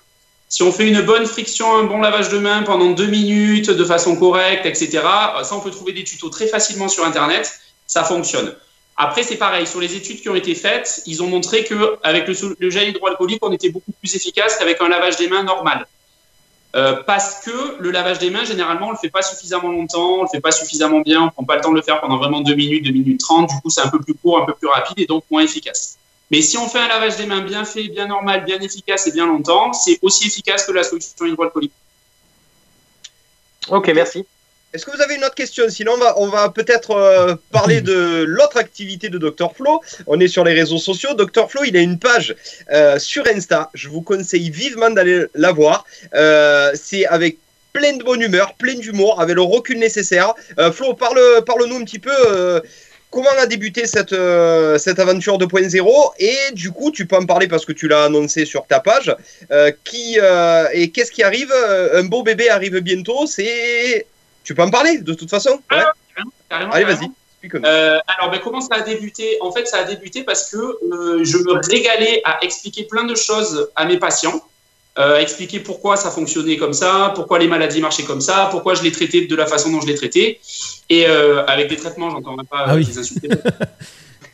Si on fait une bonne friction, un bon lavage de mains pendant deux minutes de façon correcte, etc., ça, on peut trouver des tutos très facilement sur Internet, ça fonctionne. Après, c'est pareil, sur les études qui ont été faites, ils ont montré qu'avec le, le gel hydroalcoolique, on était beaucoup plus efficace qu'avec un lavage des mains normal. Euh, parce que le lavage des mains, généralement, on le fait pas suffisamment longtemps, on le fait pas suffisamment bien, on prend pas le temps de le faire pendant vraiment deux minutes, deux minutes trente. Du coup, c'est un peu plus court, un peu plus rapide et donc moins efficace. Mais si on fait un lavage des mains bien fait, bien normal, bien efficace et bien longtemps, c'est aussi efficace que la solution hydroalcoolique. Ok, merci. Est-ce que vous avez une autre question? Sinon, on va, on va peut-être euh, parler de l'autre activité de Dr Flo. On est sur les réseaux sociaux. Dr Flo, il a une page euh, sur Insta. Je vous conseille vivement d'aller la voir. Euh, c'est avec plein de bonne humeur, plein d'humour, avec le recul nécessaire. Euh, Flo, parle, parle-nous un petit peu. Comment a débuté cette, euh, cette aventure 2.0 et du coup, tu peux en parler parce que tu l'as annoncé sur ta page. euh, qui euh, et qu'est-ce qui arrive Un beau bébé arrive bientôt. C'est, tu peux en parler de toute façon. Ouais. Carrément, Allez, vas-y. alors, ben, comment ça a débuté? En fait, ça a débuté parce que je me régalais à expliquer plein de choses à mes patients, euh, expliquer pourquoi ça fonctionnait comme ça, pourquoi les maladies marchaient comme ça, pourquoi je les traitais de la façon dont je les traitais. Et euh, avec des traitements, j'entends même pas Ah oui. les insulter. [laughs]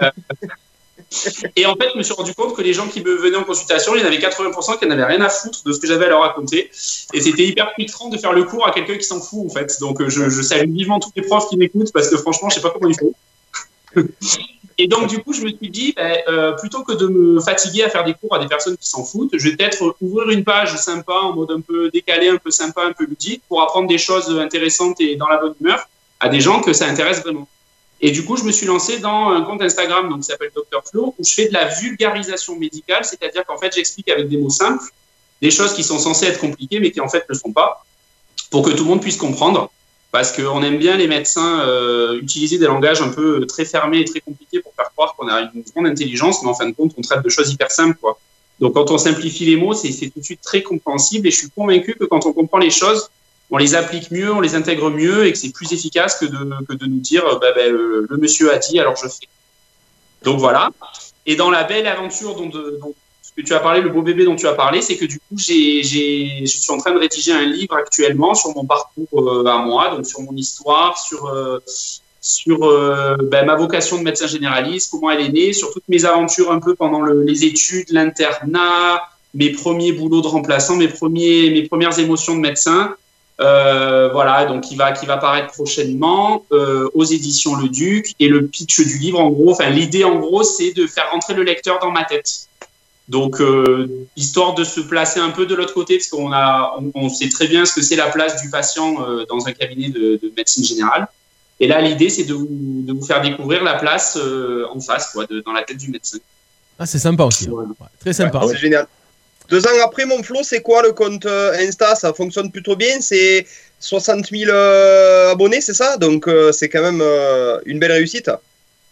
Euh, et en fait, je me suis rendu compte que les gens qui me venaient en consultation, il y en avait 80% qui n'avaient rien à foutre de ce que j'avais à leur raconter. Et c'était hyper frustrant de faire le cours à quelqu'un qui s'en fout, en fait. Donc, je, je salue vivement tous les profs qui m'écoutent parce que franchement, je sais pas comment ils font. [laughs] Et donc, du coup, je me suis dit, ben, euh, plutôt que de me fatiguer à faire des cours à des personnes qui s'en foutent, je vais peut-être ouvrir une page sympa, en mode un peu décalé, un peu sympa, un peu ludique, pour apprendre des choses intéressantes et dans la bonne humeur à des gens que ça intéresse vraiment. Et du coup, je me suis lancé dans un compte Instagram donc, qui s'appelle Dr Flo, où je fais de la vulgarisation médicale, c'est-à-dire qu'en fait, j'explique avec des mots simples des choses qui sont censées être compliquées, mais qui en fait ne le sont pas, pour que tout le monde puisse comprendre. Parce qu'on aime bien les médecins euh, utiliser des langages un peu très fermés et très compliqués pour faire croire qu'on a une grande intelligence, mais en fin de compte, on traite de choses hyper simples. Quoi. Donc, quand on simplifie les mots, c'est tout de suite très compréhensible. Et je suis convaincu que quand on comprend les choses, on les applique mieux, on les intègre mieux et que c'est plus efficace que de, nous dire euh, bah, bah, le monsieur a dit, alors je fais. Donc voilà. Et dans la belle aventure dont, que tu as parlé, le beau bébé dont tu as parlé, c'est que du coup, j'ai, je suis en train de rédiger un livre actuellement sur mon parcours euh, à moi, donc sur mon histoire, sur, euh, sur euh, ben, ma vocation de médecin généraliste, comment elle est née, sur toutes mes aventures un peu pendant le- les études, l'internat, mes premiers boulots de remplaçant, mes, premiers, mes premières émotions de médecin. Voilà, donc qui va, qui va paraître prochainement aux éditions Le Duc. Et le pitch du livre, en gros, enfin l'idée en gros, c'est de faire rentrer le lecteur dans ma tête. Donc, euh, histoire de se placer un peu de l'autre côté, parce qu'on a, on, on sait très bien ce que c'est la place du patient euh, dans un cabinet de, de médecine générale. Et là, l'idée, c'est de vous, de vous faire découvrir la place euh, en face, quoi, de, dans la tête du médecin. Ah, c'est sympa aussi. hein. Ouais, très sympa. C'est génial. Deux ans après, mon Flo, c'est quoi le compte Insta? Ça fonctionne plutôt bien. C'est 60 000 euh, abonnés, c'est ça? Donc, euh, c'est quand même euh, une belle réussite.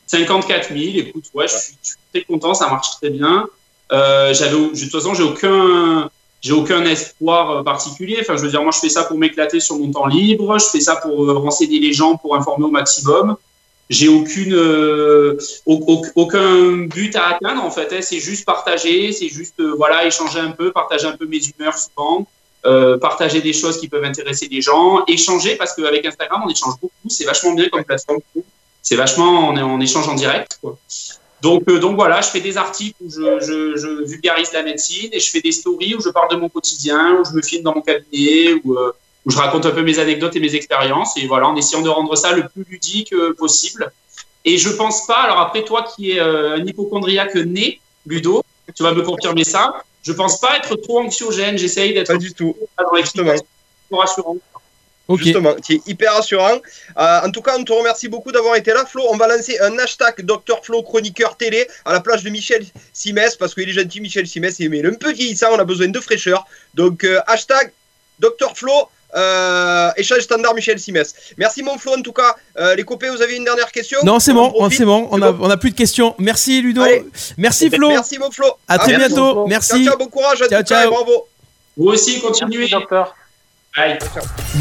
54 000, écoute, ouais, je, suis, je suis très content, ça marche très bien. Euh, j'avais, de toute façon, j'ai aucun, j'ai aucun espoir euh, particulier. Enfin, je veux dire, moi, je fais ça pour m'éclater sur mon temps libre. Je fais ça pour euh, renseigner les gens, pour informer au maximum. J'ai aucune, euh, au- au- aucun but à atteindre en fait. hein. C'est juste partager, c'est juste voilà échanger un peu, partager un peu mes humeurs souvent, partager des choses qui peuvent intéresser les gens, échanger parce qu'avec Instagram on échange beaucoup. C'est vachement bien comme plateforme. C'est vachement on, on échange en direct. Quoi. Donc, euh, donc voilà, je fais des articles où je, je, je vulgarise la médecine et je fais des stories où je parle de mon quotidien, où je me filme dans mon cabinet, où, euh, où je raconte un peu mes anecdotes et mes expériences. Et voilà, en essayant de rendre ça le plus ludique euh, possible. Et je pense pas, alors après toi qui es un hypochondriaque né, Ludo, tu vas me confirmer ça, je pense pas être trop anxiogène, j'essaye d'être Pas du tout. dans Justement. rassurant. Ok. Justement, qui est hyper rassurant. Euh, en tout cas, on te remercie beaucoup d'avoir été là, Flo. On va lancer un hashtag Dr Flo chroniqueur télé à la plage de Michel Simès parce qu'il est gentil, Michel Simès, mais il est un peu vieillissant, on a besoin de fraîcheur. Donc, euh, hashtag Dr Flo. Euh, échange standard Michel Simès. Merci mon Flo en tout cas. Euh, les copains, vous avez une dernière question? Non, c'est On bon, c'est bon. On a, bon? on a plus de questions. Merci Ludo. Allez. Merci Flo. Merci mon Flo. À très bientôt. Merci. ciao, bon courage. en Ciao, tout cas, ciao. et bravo. Vous aussi, continuez. Merci, docteur. Bye.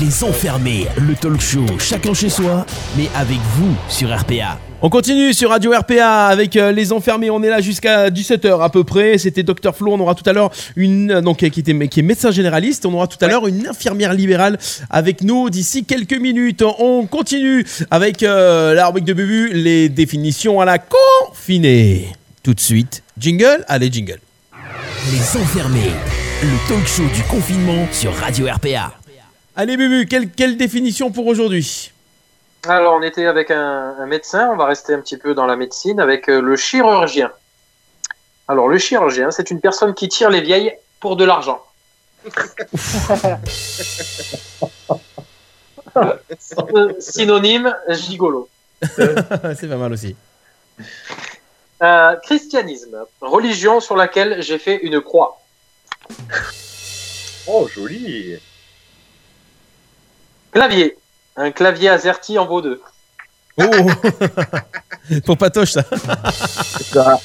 Les enfermés, le talk show, chacun chez soi, mais avec vous sur RPA. On continue sur Radio RPA avec euh, les enfermés. On est là jusqu'à 17h à peu près. C'était Dr Flo. On aura tout à l'heure une euh, donc qui était qui est médecin généraliste. On aura tout à l'heure une infirmière libérale avec nous d'ici quelques minutes. On continue avec euh, la rubrique de Bubu, les définitions à la confinée. Tout de suite, jingle. Allez, jingle. Les enfermés, le talk show du confinement sur Radio RPA. Allez, Bubu, quelle, quelle définition pour aujourd'hui? Alors, on était avec un, un médecin, on va rester un petit peu dans la médecine, avec euh, le chirurgien. Alors, le chirurgien, c'est une personne qui tire les vieilles pour de l'argent. [laughs] Euh, Synonyme, gigolo. [laughs] C'est pas mal aussi. Euh, christianisme, religion sur laquelle j'ai fait une croix. Oh, joli. Clavier, un clavier AZERTY en vaut deux. Oh [laughs] Pour Patoche, ça. Ça,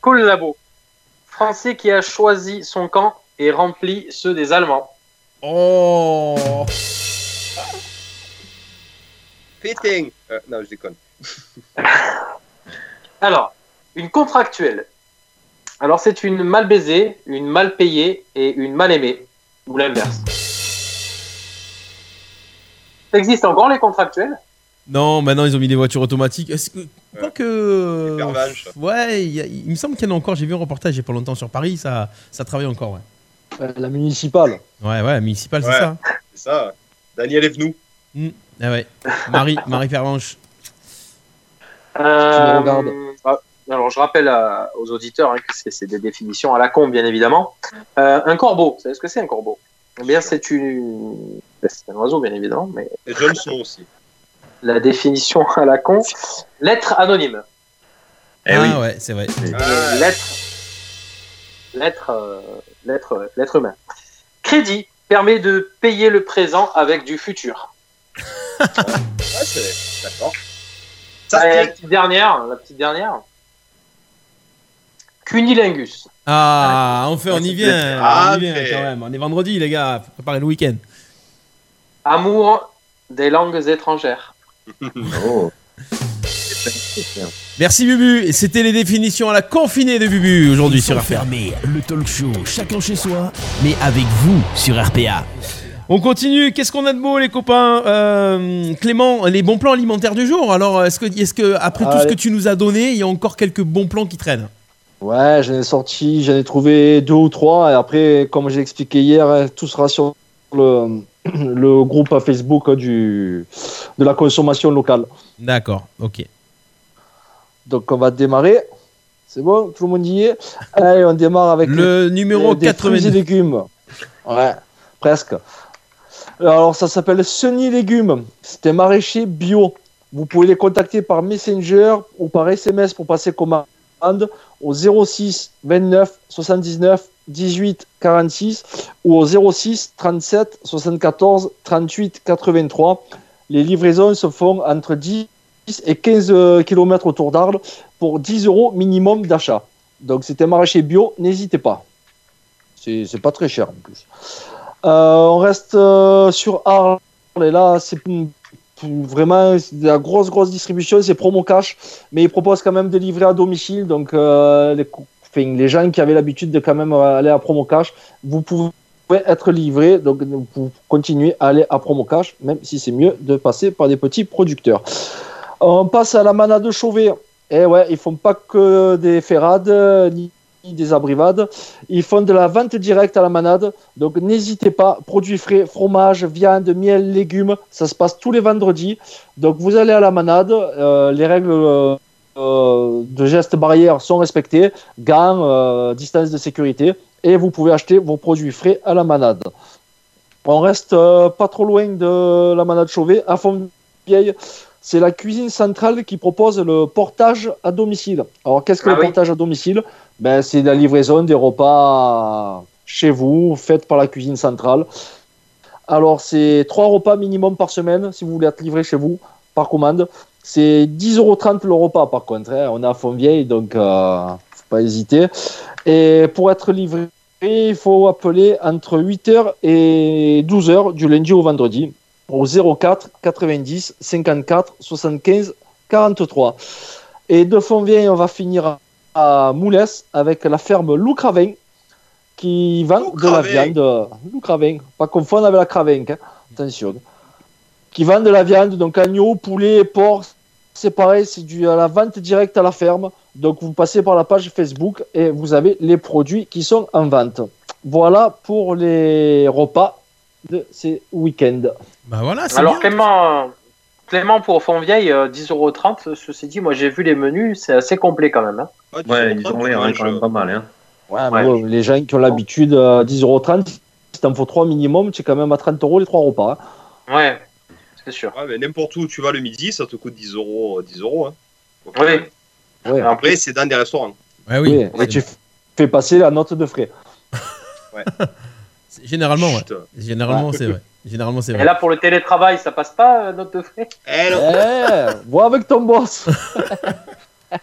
Cool Labo. Français qui a choisi son camp et rempli ceux des Allemands. Oh Pétain. Euh, non, je déconne. [laughs] Alors, une contractuelle. Alors, c'est une mal baisée, une mal payée et une mal aimée. Ou l'inverse. Ça existe encore les contractuels? Non, maintenant ils ont mis des voitures automatiques. Est-ce que. Quoi que. Ouais, il, y a- il me semble qu'il y en a encore. J'ai vu un reportage il y a pas longtemps sur Paris, ça, ça travaille encore, ouais. euh, la municipale. Ouais, ouais, municipal, c'est Ouais. ça. C'est ça. Daniel Evenou. Ah ouais. Marie, Marie Ferranche. Euh, regardes. Ah, alors, je rappelle à- aux auditeurs hein, que c'est c'est des définitions à la con, bien évidemment. Euh, un corbeau, vous savez ce que c'est un corbeau? Eh bien, c'est une... ben, C'est un oiseau, bien évidemment, mais Et Johnson aussi. la définition à la con, lettre anonyme. Eh ah oui. ouais, c'est vrai. Ah, Lettre, lettre, euh, lettre, lettre humain. Crédit permet de payer le présent avec du futur. ouais, c'est. D'accord. Ah, Ça, et la c'est. petite dernière, la petite dernière. Cunilingus. Ah, enfin, on y vient. Ah, on y vient quand même. On est vendredi, les gars. Faut préparer le week-end. Amour des langues étrangères. [laughs] Oh. Merci, Bubu. Et c'était les définitions à la confinée de Bubu aujourd'hui sur RPA. Fermé, le talk show, chacun chez soi, mais avec vous sur RPA. On continue. Qu'est-ce qu'on a de beau, les copains? Euh, Clément, les bons plans alimentaires du jour. Alors, est-ce que, est que après tout ce que tu nous as donné, il y a encore quelques bons plans qui traînent? Ouais, j'en ai sorti, j'en ai trouvé deux ou trois. Et après, comme j'ai expliqué hier, hein, tout sera sur le, [clears throat] le groupe Facebook du, de la consommation locale. D'accord, ok. Donc, on va démarrer. C'est bon, tout le monde y est? Allez, on démarre avec Le numéro euh, des fruits et 82. légumes. Ouais, presque. Alors, ça s'appelle Sunny Légumes. C'est un maraîcher bio. Vous pouvez les contacter par Messenger ou par SMS pour passer commande au 06 29 79 18 46 ou au 06 37 74 38 83. Les livraisons se font entre 10 et 15 km autour d'Arles pour 10 euros minimum d'achat. Donc c'est un maraîcher bio, n'hésitez pas. C'est pas très cher en plus. Euh, on reste euh, sur Arles et là c'est vraiment de la grosse grosse distribution, c'est promo cash, mais ils proposent quand même de livrer à domicile. Donc euh, les, enfin, les gens qui avaient l'habitude de quand même euh, aller à promo cash, vous pouvez être livré, donc vous continuez à aller à promo cash, même si c'est mieux de passer par des petits producteurs. On passe à la manade Chauvet. Et ouais, ils font pas que des ferrades euh, ni des abrivades. Ils font de la vente directe à la manade. Donc n'hésitez pas, produits frais, fromage, viande, miel, légumes, ça se passe tous les vendredis. Donc vous allez à la manade, euh, les règles euh, euh, de gestes barrières sont respectées, gants, euh, distance de sécurité, et vous pouvez acheter vos produits frais à la manade. On reste pas trop loin de la manade Chauvet, à Fontvieille. C'est la cuisine centrale qui propose le portage à domicile. Alors, qu'est-ce que Ah le oui. portage à domicile? Ben, C'est la livraison des repas chez vous, faites par la cuisine centrale. Alors, c'est trois repas minimum par semaine si vous voulez être livré chez vous par commande. C'est 10,30€ le repas par contre. hein. On est à Fontvieille, donc euh, faut pas hésiter. Et pour être livré, il faut appeler entre 8h et 12h du lundi au vendredi au 04 90 54 75 43. Et de Fontvieille, on va finir à Moulès avec la ferme Lou Cravin qui vend Lou de la viande. euh, Lou Cravin, pas confondre avec la Cravin, hein. attention. Qui vend de la viande, donc agneau, poulet, porc, c'est pareil, c'est du à la vente directe à la ferme. Donc vous passez par la page Facebook et vous avez les produits qui sont en vente. Voilà pour les repas de ces week-ends. Bah voilà, c'est Alors bien. Clément, Clément pour Fontvieille, euh, 10,30€. Ceci dit, moi j'ai vu les menus, c'est assez complet quand même. hein. Ah, Ouais, ils ont l'air hein, quand même pas mal. Hein. Ouais, Ouais. bon, les gens qui ont l'habitude, euh, 10,30€, si t'en faut 3 minimum, tu es quand même à 30 euros les 3 repas. hein. Ouais, c'est sûr. Ouais, mais n'importe où tu vas le midi, ça te coûte 10 euros. 10 euros hein. Oui. Ouais. Après, c'est dans des restaurants. Ouais, Oui, oui. et tu fais passer la note de frais. [laughs] C'est- Généralement, ouais. Généralement, Ouais. c'est vrai. Généralement, c'est Et vrai. là, pour le télétravail, ça passe pas, euh, note de frais? Eh non. Eh, vois avec ton boss.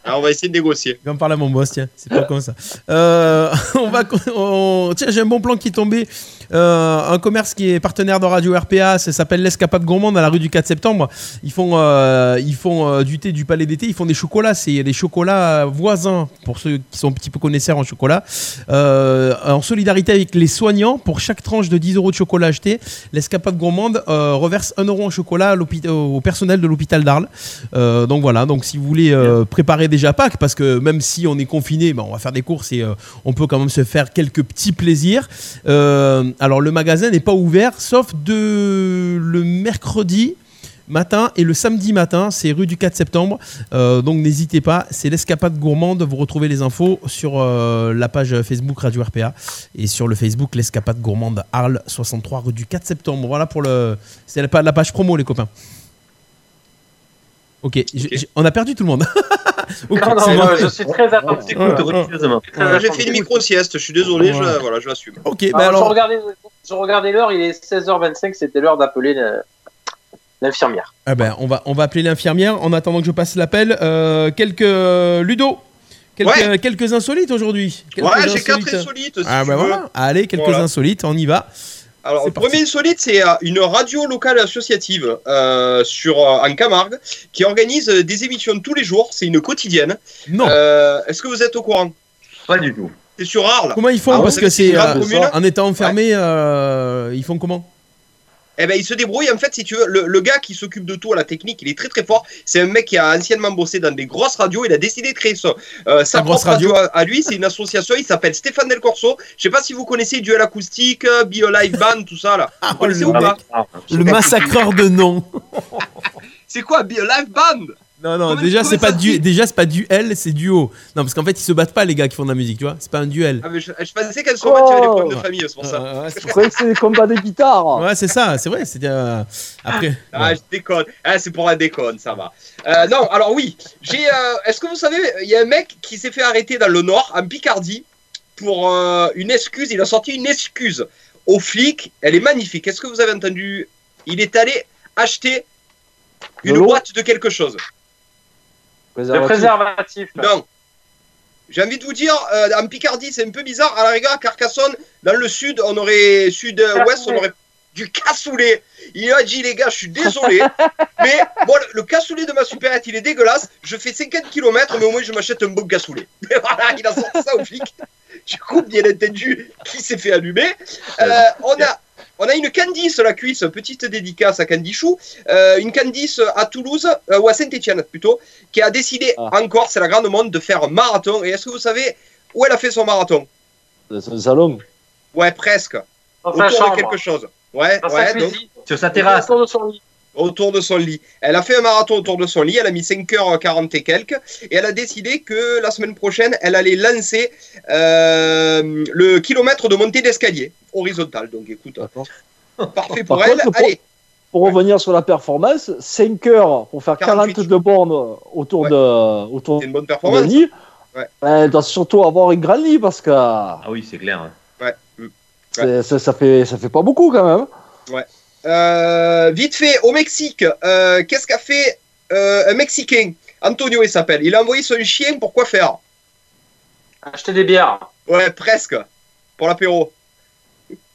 Alors, [laughs] on va essayer de négocier. Comme parle à mon boss, tiens, c'est pas comme ça. Euh, [laughs] on va, on- tiens, j'ai un bon plan qui est tombé. Euh, un commerce qui est partenaire de Radio RPA, ça s'appelle l'Escapade Gourmande à la rue du 4 septembre. Ils font, euh, ils font euh, du thé du Palais d'été, ils font des chocolats, c'est des chocolats voisins pour ceux qui sont un petit peu connaisseurs en chocolat. En solidarité avec les soignants, pour chaque tranche de 10 euros de chocolat acheté, l'Escapade Gourmande reverse 1 euro en chocolat à au personnel de l'hôpital d'Arles. Donc voilà, donc si vous voulez préparer déjà Pâques, parce que même si on est confiné, ben, on va faire des courses et on peut quand même se faire quelques petits plaisirs. Euh, alors le magasin n'est pas ouvert, sauf le mercredi matin et le samedi matin, c'est rue du 4 septembre. Euh, donc n'hésitez pas, c'est l'escapade gourmande. Vous retrouvez les infos sur euh, la page Facebook Radio RPA et sur le Facebook l'escapade gourmande Arles 63 rue du 4 septembre. Voilà pour le, c'est la page promo les copains. Ok, on a perdu tout le monde. [laughs] Ok, Non, non, c'est non, bon. je suis très attentif. J'ai fait une micro-sieste, je suis désolé, je, voilà, je l'assume. Ok, Alors, bah je, alors, regardais, je regardais l'heure, il est 16h25, c'était l'heure d'appeler le- l'infirmière. ah ben, on va on va appeler l'infirmière en attendant que je passe l'appel. Euh, quelques Ludo, quelques, Ouais. quelques insolites aujourd'hui. Quelques Ouais, j'ai quatre insolites. si Ah tu bah veux. voilà, allez, quelques Voilà. insolites, on y va. Alors, le parti. premier insolite, c'est euh, une radio locale associative euh, sur, euh, en Camargue qui organise euh, des émissions tous les jours. C'est une quotidienne. Non, Euh, Est-ce que vous êtes au courant? Pas du tout. C'est sur Arles. comment ils font? Ah, Parce que c'est euh, en étant enfermé, euh, ils font comment? Eh ben, il se débrouille. En fait, si tu veux, le, le gars qui s'occupe de tout à la technique, il est très très fort. C'est un mec qui a anciennement bossé dans des grosses radios. Il a décidé de créer ça. Euh, sa propre radio, radio. à, à lui, c'est une association. Il s'appelle Stéphane Del Corso. Je sais pas si vous connaissez Duel Acoustique, euh, Bio Live Band, tout ça là. Vous connaissez le ou pas Le massacreur de noms. C'est quoi Bio Live Band? Non, non, déjà c'est pas se du, déjà c'est pas duel, c'est duo. Non, parce qu'en fait ils se battent pas les gars qui font de la musique, tu vois. C'est pas un duel. Ah, mais je, je pensais qu'elle soit il y avait des problèmes de Oh. famille, c'est pour ça. Euh, ouais, c'est croyais que c'était des combats de guitare. ça. Ouais, c'est ça, c'est vrai. C'est euh, après. Ah, ouais. je déconne. Ah, c'est pour la déconne, ça va. Euh, non, alors oui, j'ai. euh, Est-ce que vous savez, il y a un mec qui s'est fait arrêter dans le Nord, en Picardie, pour euh, une excuse. Il a sorti une excuse aux flics. Elle est magnifique. Est-ce que vous avez entendu? Il est allé acheter une boîte de quelque chose. Le Préservatif. Non. J'ai envie de vous dire, euh, en Picardie, c'est un peu bizarre. À la rigueur, à Carcassonne, dans le sud, on aurait sud-ouest, on aurait du cassoulet. Il a dit, les gars, je suis désolé, [laughs] mais bon, le, le cassoulet de ma supérette, il est dégueulasse. Je fais 50 km, mais au moins, je m'achète un bon cassoulet. [laughs] Et voilà, il a sorti ça au flic. Du coup, bien entendu, qui s'est fait allumer. Euh, on a. On a une Candice la cuisse, petite dédicace à Candichou, euh, une Candice à Toulouse, euh, ou à Saint-Etienne plutôt, qui a décidé Ah. encore, c'est la grande monde, de faire un marathon. Et est-ce que vous savez où elle a fait son marathon? C'est un salon? Ouais, presque. Dans Autour de quelque chose. Ouais, Dans sa ouais, donc, cuisine. Sur sa terrasse. Autour de son lit. autour de son lit. Elle a fait un marathon autour de son lit, elle a mis 5h40 et quelques, et elle a décidé que la semaine prochaine, elle allait lancer euh, le kilomètre de montée d'escalier, horizontal. Donc écoute, parfait Par pour elle. contre, pour- Allez, Pour revenir sur la performance, 5 heures pour faire 48. 42 bornes autour Ouais. de autour c'est une bonne performance. lit. Ouais. Elle doit surtout avoir une grande lit parce que Ah oui, c'est clair. hein. Ça, fait, ça fait pas beaucoup quand même. Euh, vite fait, au Mexique, euh, qu'est-ce qu'a fait euh, un Mexicain? Antonio, il s'appelle. Il a envoyé son chien pour quoi faire? Acheter des bières. Ouais, presque. Pour l'apéro.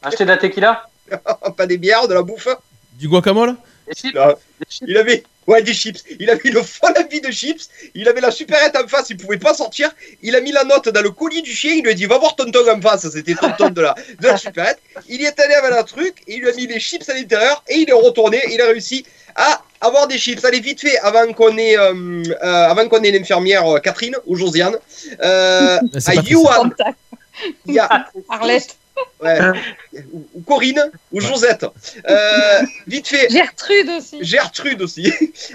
Acheter de la tequila? [laughs] Pas des bières, de la bouffe. Du guacamole? Chips. Non. Des chips. Il avait, ouais, des chips. Il avait une folle envie de chips. Il avait la supérette en face. Il pouvait pas sortir. Il a mis la note dans le colis du chien. Il lui a dit, va voir tonton en face. C'était tonton de la, de la supérette. Il y est allé avec un truc. Et il lui a mis les chips à l'intérieur. Et il est retourné. Il a réussi à avoir des chips. Allez, vite fait, avant qu'on ait, euh, euh, avant qu'on ait l'infirmière euh, Catherine ou Josiane. Euh, [laughs] à Yuan, il y a Arlette. Ouais, ou, ou Corinine ou Josette. Euh, vite fait. Gertrude aussi. Gertrude aussi.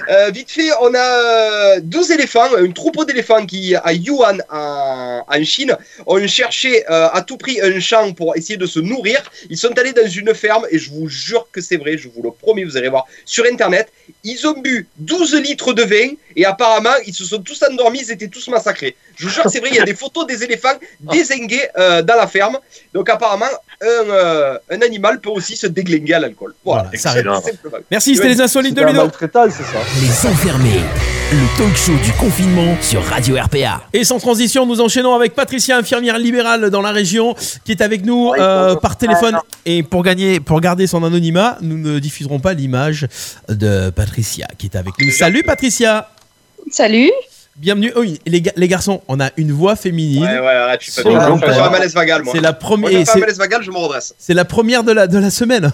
Euh, vite fait, on a euh, deux éléphants, un troupeau d'éléphants qui, à Yuan, en, en Chine, ont cherché euh, à tout prix un champ pour essayer de se nourrir. Ils sont allés dans une ferme et je vous jure que c'est vrai, je vous le promets, vous allez voir sur internet. Ils ont bu 12 litres de vin et apparemment, ils se sont tous endormis, ils étaient tous massacrés. Je vous jure que c'est vrai, il y a des photos des éléphants [laughs] désingués euh, dans la ferme. Donc apparemment, un, euh, un animal peut aussi se déglinguer à l'alcool. Voilà, Voilà, ça. Merci, c'était les insolites de Ludo. ça. Les enfermés. Le talk show du confinement sur Radio RPA. Et sans transition, nous enchaînons avec Patricia, infirmière libérale dans la région, qui est avec nous Oui, euh, par téléphone. Ah. Et pour gagner, pour garder son anonymat, nous ne diffuserons pas l'image de Patricia, qui est avec nous. Salut Patricia. Salut. Bienvenue. Oh Oui, les, ga- les garçons, on a une voix féminine. Ouais, ouais, je suis pas un malaise vagal, moi. C'est la première. un malaise vagal, je me redresse. c'est la première de la de la semaine.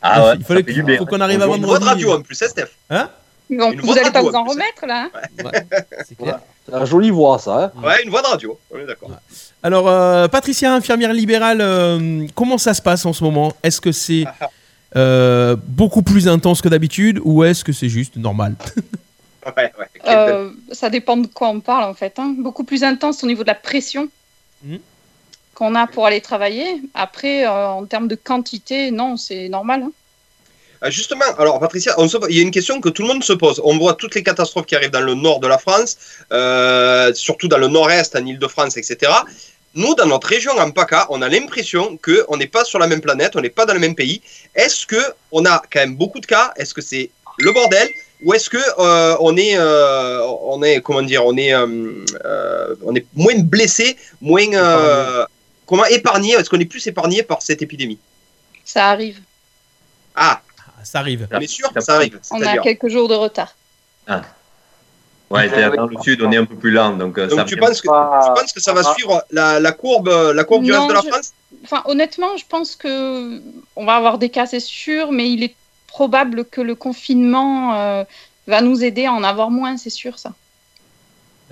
Ah ouais, Il fallait ça fait qu'il- du bien. faut qu'on arrive à Bonjour. Une voix de radio en plus, hein, Steph Hein vous n'allez pas vous en plus. remettre là hein Ouais, c'est clair. C'est la jolie voix, ça. Hein. Ouais, une voix de radio, on est d'accord. Alors, euh, Patricia, infirmière libérale, euh, comment ça se passe en ce moment? Est-ce que c'est euh, beaucoup plus intense que d'habitude ou est-ce que c'est juste normal? Ouais, ouais. Belle- Euh, Ça dépend de quoi on parle en fait. hein. Beaucoup plus intense au niveau de la pression Mhm. qu'on a pour aller travailler. Après, euh, en termes de quantité, non, c'est normal. hein. Ah, Justement, alors Patricia, on se- il y a une question que tout le monde se pose. On voit toutes les catastrophes qui arrivent dans le nord de la France, euh, surtout dans le nord-est, en Ile-de-France, etc. Nous, dans notre région, en PACA, on a l'impression qu'on n'est pas sur la même planète, on n'est pas dans le même pays. Est-ce que on a quand même beaucoup de cas? Est-ce que c'est le bordel? Ou est-ce que euh, on est, euh, on est, comment dire, on est, euh, euh, on est moins blessé, moins, euh, comment épargné Est-ce qu'on est plus épargné par cette épidémie? Ça arrive. Ah, Ah, Ça arrive. on est sûr? Que ça arrive. On a quelques jours de retard. Ouais, t'es dans le sud, on est un peu plus lent, donc, Donc ça tu vient- penses, que, pas- tu penses que ça va Ah. suivre la, la courbe, la courbe du Non, reste de la je- France? Enfin, honnêtement, je pense que on va avoir des cas, c'est sûr, mais il est probable que le confinement euh, va nous aider à en avoir moins, c'est sûr ça.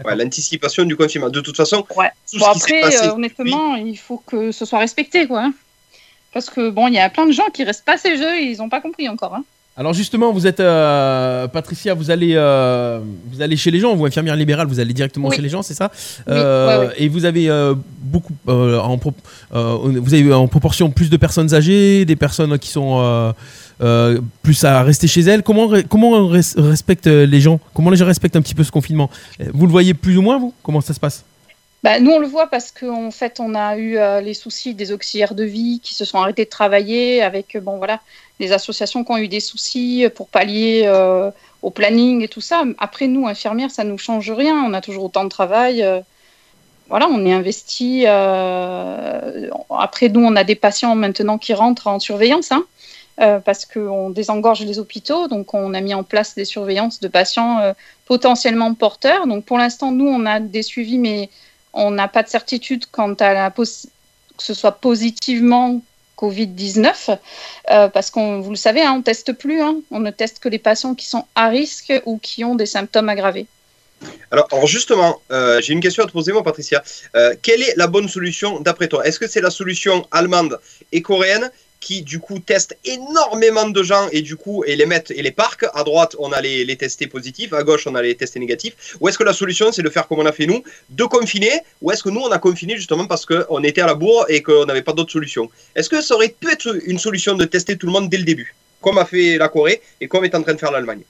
Ouais, L'anticipation du confinement. De toute façon, Ouais. tout Bon, ce qui s'est après, passé. euh, honnêtement, il faut que ce soit respecté, quoi. hein. Parce que bon, il y a plein de gens qui restent pas ces jeux et ils n'ont pas compris encore. hein. Alors justement, vous êtes euh, Patricia, vous allez euh, vous allez chez les gens, vous infirmière libérale, vous allez directement Oui. chez les gens, c'est ça? Oui, Euh, ouais. Et vous avez euh, beaucoup euh, en euh, vous avez en proportion plus de personnes âgées, des personnes qui sont euh, euh, plus à rester chez elles. Comment comment on res- respecte les gens? Comment les gens respectent un petit peu ce confinement? Vous le voyez plus ou moins vous? Comment ça se passe? Bah, nous, on le voit parce qu'en fait, on a eu euh, les soucis des auxiliaires de vie qui se sont arrêtés de travailler avec, euh, bon, voilà, les associations qui ont eu des soucis pour pallier euh, au planning et tout ça. Après, nous, infirmières, ça nous change rien. On a toujours autant de travail. euh, voilà, on est investi. euh, après, nous, on a des patients maintenant qui rentrent en surveillance. hein, euh, parce qu'on désengorge les hôpitaux, donc on a mis en place des surveillances de patients euh, potentiellement porteurs. Donc pour l'instant, nous, on a des suivis, mais on n'a pas de certitude quant à la que ce soit positivement Covid-19, euh, parce qu'on, vous le savez, hein, on teste plus. hein. on ne teste que les patients qui sont à risque ou qui ont des symptômes aggravés. Alors, justement, j'ai une question à te poser, moi, Patricia. Quelle est la bonne solution d'après toi? Est-ce que c'est la solution allemande et coréenne? Qui, du coup, testent énormément de gens et, du coup, et les mettent et les parquent À droite, on a les, les testés positifs, à gauche, on a les testés négatifs. Ou est-ce que la solution, c'est de faire comme on a fait nous, de confiner? Ou est-ce que nous, on a confiné justement parce qu'on était à la bourre et qu'on n'avait pas d'autre solution? Est-ce que ça aurait pu être une solution de tester tout le monde dès le début comme a fait la Corée et comme est en train de faire l'Allemagne?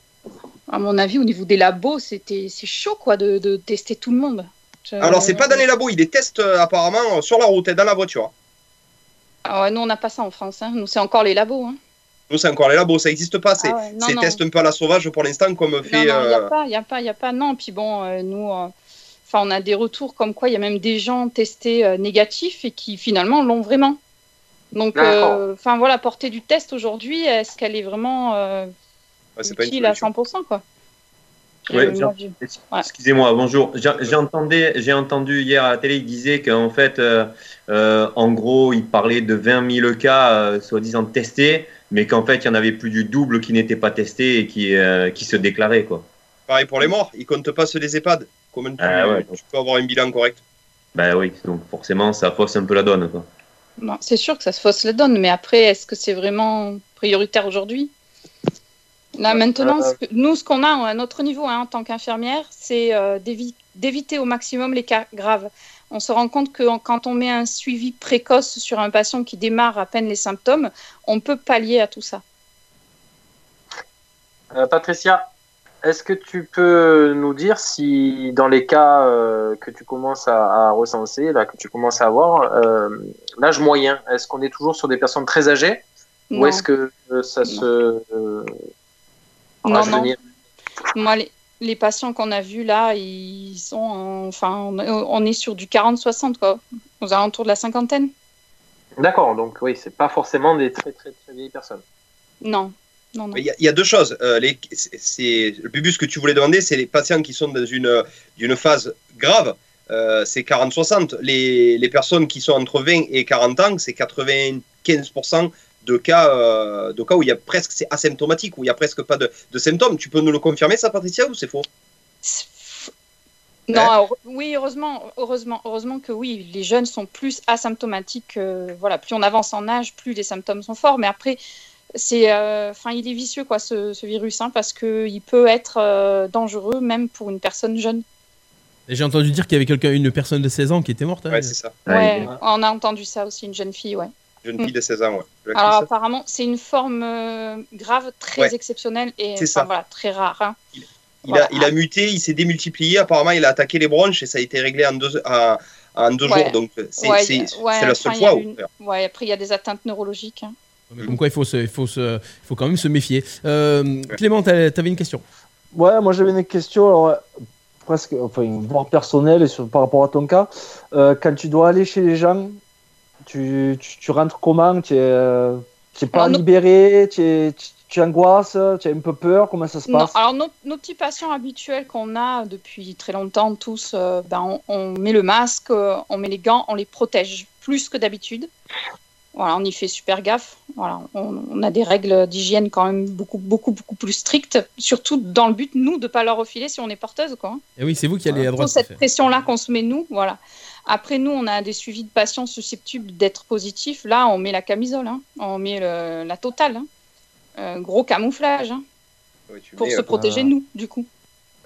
À mon avis, au niveau des labos, c'était c'est chaud quoi de, de tester tout le monde. Je- Alors, c'est pas dans les labos, ils les testent euh, apparemment sur la route et dans la voiture. Ah ouais, nous, on n'a pas ça en France. hein. Nous, c'est encore les labos. hein. Nous, c'est encore les labos, ça n'existe pas. C'est Ah ouais, tests un peu à la sauvage pour l'instant, comme fait. non, il n'y euh, a pas, il n'y a pas, il y a pas. Non, puis bon, euh, nous, euh, enfin, on a des retours comme quoi il y a même des gens testés euh, négatifs et qui finalement l'ont vraiment. Donc, euh, enfin voilà, portée du test aujourd'hui, est-ce qu'elle est vraiment euh, ouais, pas une utile à solution. 100% quoi Ouais, je-. Excusez-moi, bonjour. J'ai- entendu hier à la télé, il disait qu'en fait, euh, euh, en gros, il parlait de 20 000 cas euh, soi-disant testés, mais qu'en fait, il y en avait plus du double qui n'étaient pas testés et qui, euh, qui se déclaraient, quoi. Pareil pour les morts, ils comptent pas ceux des EHPAD. Comment tu, Ah ouais. tu peux avoir un bilan correct Ben oui, donc forcément, ça fausse un peu la donne, c'est sûr que ça se fausse la donne, mais après, est-ce que c'est vraiment prioritaire aujourd'hui? Maintenant, Euh, nous, ce qu'on a à notre niveau hein, en tant qu'infirmière, c'est euh, d'évi- d'éviter au maximum les cas graves. On se rend compte que quand on met un suivi précoce sur un patient qui démarre à peine les symptômes, on peut pallier à tout ça. Euh, Patricia, est-ce que tu peux nous dire si dans les cas euh, que tu commences à, à recenser, là, que tu commences à avoir, l'âge moyen, est-ce qu'on est toujours sur des personnes très âgées ou est-ce que ça se Non, rajeunit Moi, les, les patients qu'on a vus là, ils sont, en- enfin, on, on est sur du 40-60 quoi, aux alentours de la cinquantaine. D'accord, donc oui, c'est pas forcément des très très très vieilles personnes. Non, non, non. Il y, a- il y a deux choses. Euh, les, c'est, c'est- le Bubus, ce que tu voulais demander, c'est les patients qui sont dans une, d'une phase grave. euh, c'est 40-60. Les, les personnes qui sont entre 20 et 40 ans, c'est 95% de cas, euh, de cas où il y a presque, c'est asymptomatique, où il y a presque pas de, de symptômes. Tu peux nous le confirmer, ça, Patricia, ou c'est faux? Non, Ouais. alors, oui, heureusement, heureusement, heureusement que oui, les jeunes sont plus asymptomatiques. que- voilà, plus on avance en âge, plus les symptômes sont forts. Mais après, c'est, euh, enfin, il est vicieux quoi, ce, ce virus, hein, parce que il peut être euh, dangereux même pour une personne jeune. Et J'ai entendu dire qu'il y avait quelqu'un, une personne de 16 ans qui était morte. hein. Ouais, c'est ça. Ouais, on a entendu ça aussi, une jeune fille, ouais. Jeune fille de 16 ans, ouais. Tu Alors apparemment, c'est une forme euh, grave, très Ouais. exceptionnelle et C'est enfin, ça. voilà, très rare. hein. Il a, il a muté, il s'est démultiplié. Apparemment, il a attaqué les bronches et ça a été réglé en deux, en, en deux Ouais. jours. Donc, c'est la seule fois. où- une- Ouais, après il y a des atteintes neurologiques. hein. Mais Comme quoi, il faut, se, il faut, se, il faut quand même se méfier. Euh, Clément, t'as- t'avais une question Ouais, moi j'avais une question, alors, presque, enfin, voire personnelle, et sur- par rapport à ton cas. Euh, quand tu dois aller chez les gens, tu, tu, tu rentres comment? Tu es, euh, tu es pas Alors, libéré? Tu, es- tu, angoisses? Tu as un peu peur? Comment ça se Non, passe? alors nos, nos petits patients habituels qu'on a depuis très longtemps, tous, euh, ben, on, on met le masque, euh, on met les gants, on les protège plus que d'habitude. Voilà, on y fait super gaffe. Voilà, on, on a des règles d'hygiène quand même beaucoup, beaucoup, beaucoup plus strictes, surtout dans le but, nous, de ne pas leur refiler si on est porteuse. Quoi. Et oui, c'est vous qui allez à droite. cette pression-là qu'on se met nous, voilà. Après, nous, on a des suivis de patients susceptibles d'être positifs. Là, on met la camisole, hein. on met le- la totale. hein. Euh, gros camouflage hein, pour mets, se euh, protéger, nous, du coup.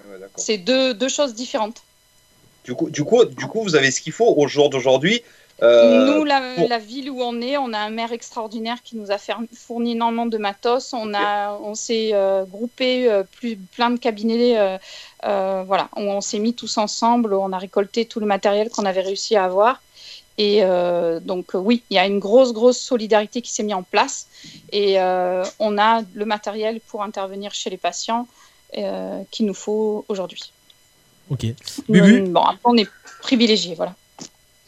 ouais, d'accord. C'est deux, deux choses différentes. Du coup, du, coup, du coup, vous avez ce qu'il faut au jour d'aujourd'hui. Euh, nous, la, pour- la ville où on est, on a un maire extraordinaire qui nous a fourni énormément de matos. On, a, on s'est euh, groupé euh, plus, plein de cabinets. euh, euh, voilà, on, on s'est mis tous ensemble. On a récolté tout le matériel qu'on avait réussi à avoir. Et euh, donc, euh, oui, il y a une grosse, grosse solidarité qui s'est mise en place. Et euh, on a le matériel pour intervenir chez les patients euh, qu'il nous faut aujourd'hui. Ok. Bubu Bon, après, on est privilégiés, voilà.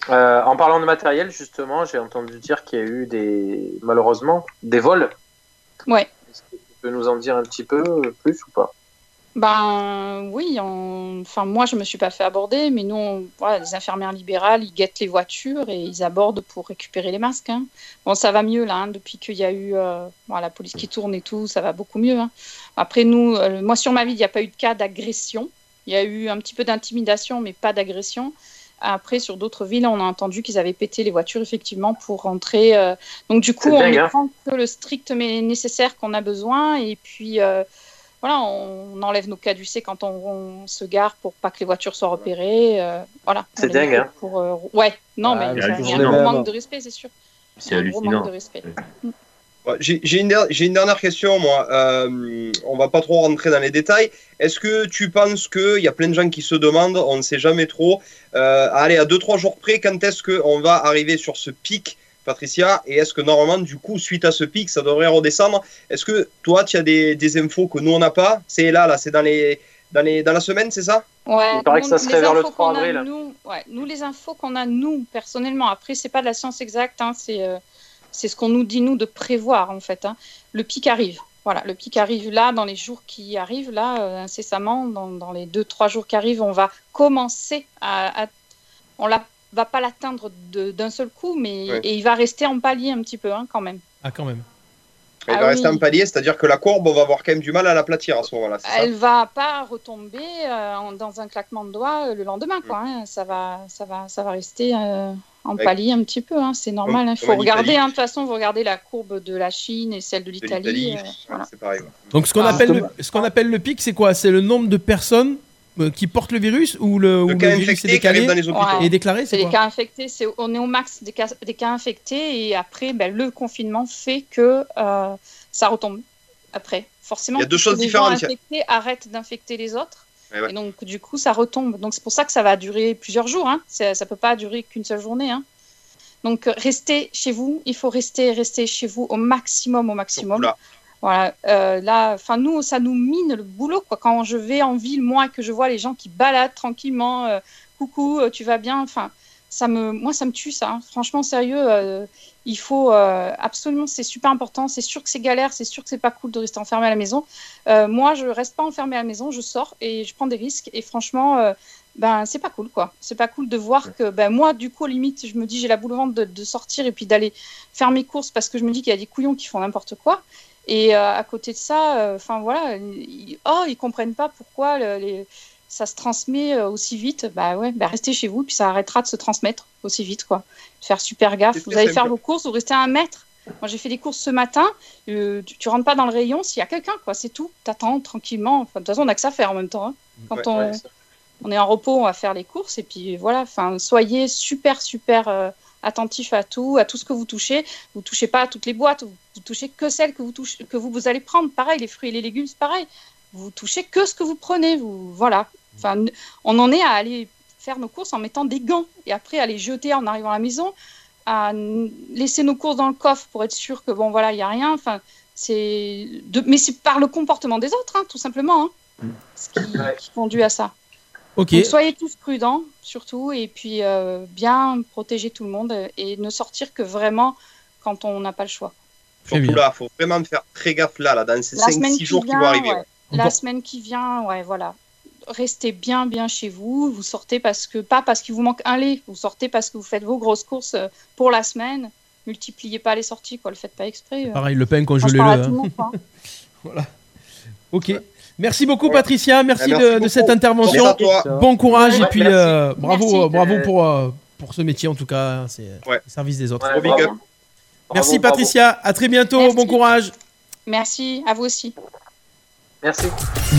Euh, en parlant de matériel, justement, j'ai entendu dire qu'il y a eu des, malheureusement, des vols. Ouais. Est-ce que tu peux nous en dire un petit peu plus ou pas? Ben oui, on- enfin moi je me suis pas fait aborder, mais nous, on- voilà, les infirmières libérales, ils guettent les voitures et ils abordent pour récupérer les masques. hein. Bon, ça va mieux là, hein, depuis qu'il y a eu euh, bon, la police qui tourne et tout, ça va beaucoup mieux. hein. Après nous, euh, moi sur ma vie, il n'y a pas eu de cas d'agression. Il y a eu un petit peu d'intimidation, mais pas d'agression. Après, sur d'autres villes, on a entendu qu'ils avaient pété les voitures effectivement pour rentrer. euh, Donc du coup, on dingue, ne hein. prend que le strict mais nécessaire qu'on a besoin et puis. euh, voilà, on enlève nos caducés quand on, on se gare pour pas que les voitures soient repérées. euh, voilà. C'est dingue, hein. Pour, euh, ouais, non, Ah, mais c'est il y a un gros manque de respect, c'est sûr. C'est Un gros hallucinant. manque de respect. Ouais, J'ai une, der- j'ai une dernière question, moi. Euh, on va pas trop rentrer dans les détails. Est-ce que tu penses qu'il y a plein de gens qui se demandent, on ne sait jamais trop, euh, allez, à 2-3 jours près, quand est-ce qu'on va arriver sur ce pic, Patricia? Et est-ce que normalement, du coup, suite à ce pic, ça devrait redescendre? Est-ce que toi, tu as des, des infos que nous, on n'a pas? C'est là, là, c'est dans, les, dans, les, dans la semaine, c'est ça? Ouais, Il paraît que ça nous, serait les vers le infos 3 qu'on a, avril. Nous, ouais, nous, les infos qu'on a, nous, personnellement, après, c'est pas de la science exacte, hein, c'est euh, c'est ce qu'on nous dit, nous, de prévoir, en fait. hein. Le pic arrive. Voilà, le pic arrive là, dans les jours qui arrivent, là, euh, incessamment, dans, dans les deux, trois jours qui arrivent, on va commencer à. à- on la, va pas l'atteindre d'un seul coup, mais Ouais. et il va rester en palier un petit peu, hein, quand même. Ah, quand même. Il Ah va rester oui. un palier, c'est-à-dire que la courbe, on va avoir quand même du mal à l'aplatir à ce moment-là, Elle va pas retomber euh, en- dans un claquement de doigts euh, le lendemain, quoi. hein. Ça va, ça va, ça va rester euh, en Ouais. palier un petit peu. hein. C'est normal. Il comme faut regarder. Hein. De toute façon, vous regardez la courbe de la Chine et celle de l'Italie. euh, voilà. ouais. Donc, ce qu'on Ah, appelle, le, justement. ce qu'on appelle le pic, c'est quoi? C'est le nombre de personnes euh, qui portent le virus ou le, ou Le le cas virus est infecté qui arrive décalé? dans les hôpitaux. Ouais. et déclaré C'est les cas infectés. On est au max des cas, des cas infectés et après, ben, le confinement fait que euh, ça retombe. après. Forcément, Il y a deux puisque choses les différentes. gens infectés arrêtent d'infecter les autres. Ouais. Et donc, du coup, ça retombe. Donc, c'est pour ça que ça va durer plusieurs jours. Hein. Ça ne peut pas durer qu'une seule journée. Hein. Donc, restez chez vous. Il faut rester, rester chez vous au maximum, au maximum. Là. Voilà. Euh, là, enfin, nous, ça nous mine le boulot. Quoi. Quand je vais en ville, moi, que je vois les gens qui baladent tranquillement, euh, coucou, euh, tu vas bien? Enfin, ça me, moi, ça me tue, ça. hein. Franchement, sérieux. euh, il faut euh, absolument, c'est super important. C'est sûr que c'est galère, c'est sûr que c'est pas cool de rester enfermé à la maison. Euh, moi, je reste pas enfermé à la maison, je sors et je prends des risques. Et franchement, ben c'est pas cool, quoi. C'est pas cool de voir que, ben moi, du coup, limite, je me dis, j'ai la boule au ventre de, de sortir et puis d'aller faire mes courses parce que je me dis qu'il y a des couillons qui font n'importe quoi. Et à côté de ça, enfin voilà, ils, oh, ils comprennent pas pourquoi le- les, ça se transmet euh, aussi vite. Bah ouais, bah restez chez vous, puis ça arrêtera de se transmettre aussi vite, quoi. Faire super gaffe. Vous allez faire vos courses, vous restez à un mètre. Moi, j'ai fait des courses ce matin. euh, tu, tu rentres pas dans le rayon s'il y a quelqu'un, quoi. C'est tout. T'attends tranquillement. Enfin, de toute façon, on a que ça à faire en même temps. hein. Quand Ouais, on, Ouais, on est en repos, on va faire les courses et puis voilà. Enfin, soyez super super euh, attentifs à tout, à tout ce que vous touchez. Vous touchez pas à toutes les boîtes, vous, vous touchez que celles que vous touchez, que vous, vous allez prendre. Pareil, les fruits et les légumes, c'est pareil. Vous touchez que ce que vous prenez. Vous voilà. Enfin, on en est à aller faire nos courses en mettant des gants et après à les jeter en arrivant à la maison, à laisser nos courses dans le coffre pour être sûr que bon voilà, il y a rien. Enfin, c'est de... mais c'est par le comportement des autres, hein, tout simplement, hein, ce qui, qui conduit à ça. Donc soyez tous prudents, surtout, et puis euh, bien protéger tout le monde et ne sortir que vraiment quand on n'a pas le choix. Surtout là, faut vraiment faire très gaffe là, là dans ces La semaine 5-6 qui jours qui vont arriver. ouais. La semaine qui vient, ouais, voilà. Restez bien, bien chez vous. Vous sortez parce que pas parce qu'il vous manque un lait. Vous sortez parce que vous faites vos grosses courses euh, pour la semaine. Multipliez pas les sorties, quoi. Le faites pas exprès. euh. Pareil, le pain le hein. [laughs] Voilà. Ok. Merci beaucoup, Patricia. Merci, merci de, cette intervention. Merci à toi. Bon courage et puis euh, bravo, Merci. bravo pour, euh, pour ce métier en tout cas. C'est Ouais. au service des autres. Ouais, big bravo. up. Bravo, Merci bravo. Patricia. À très bientôt. Merci. Bon courage. Merci, à vous aussi. Merci.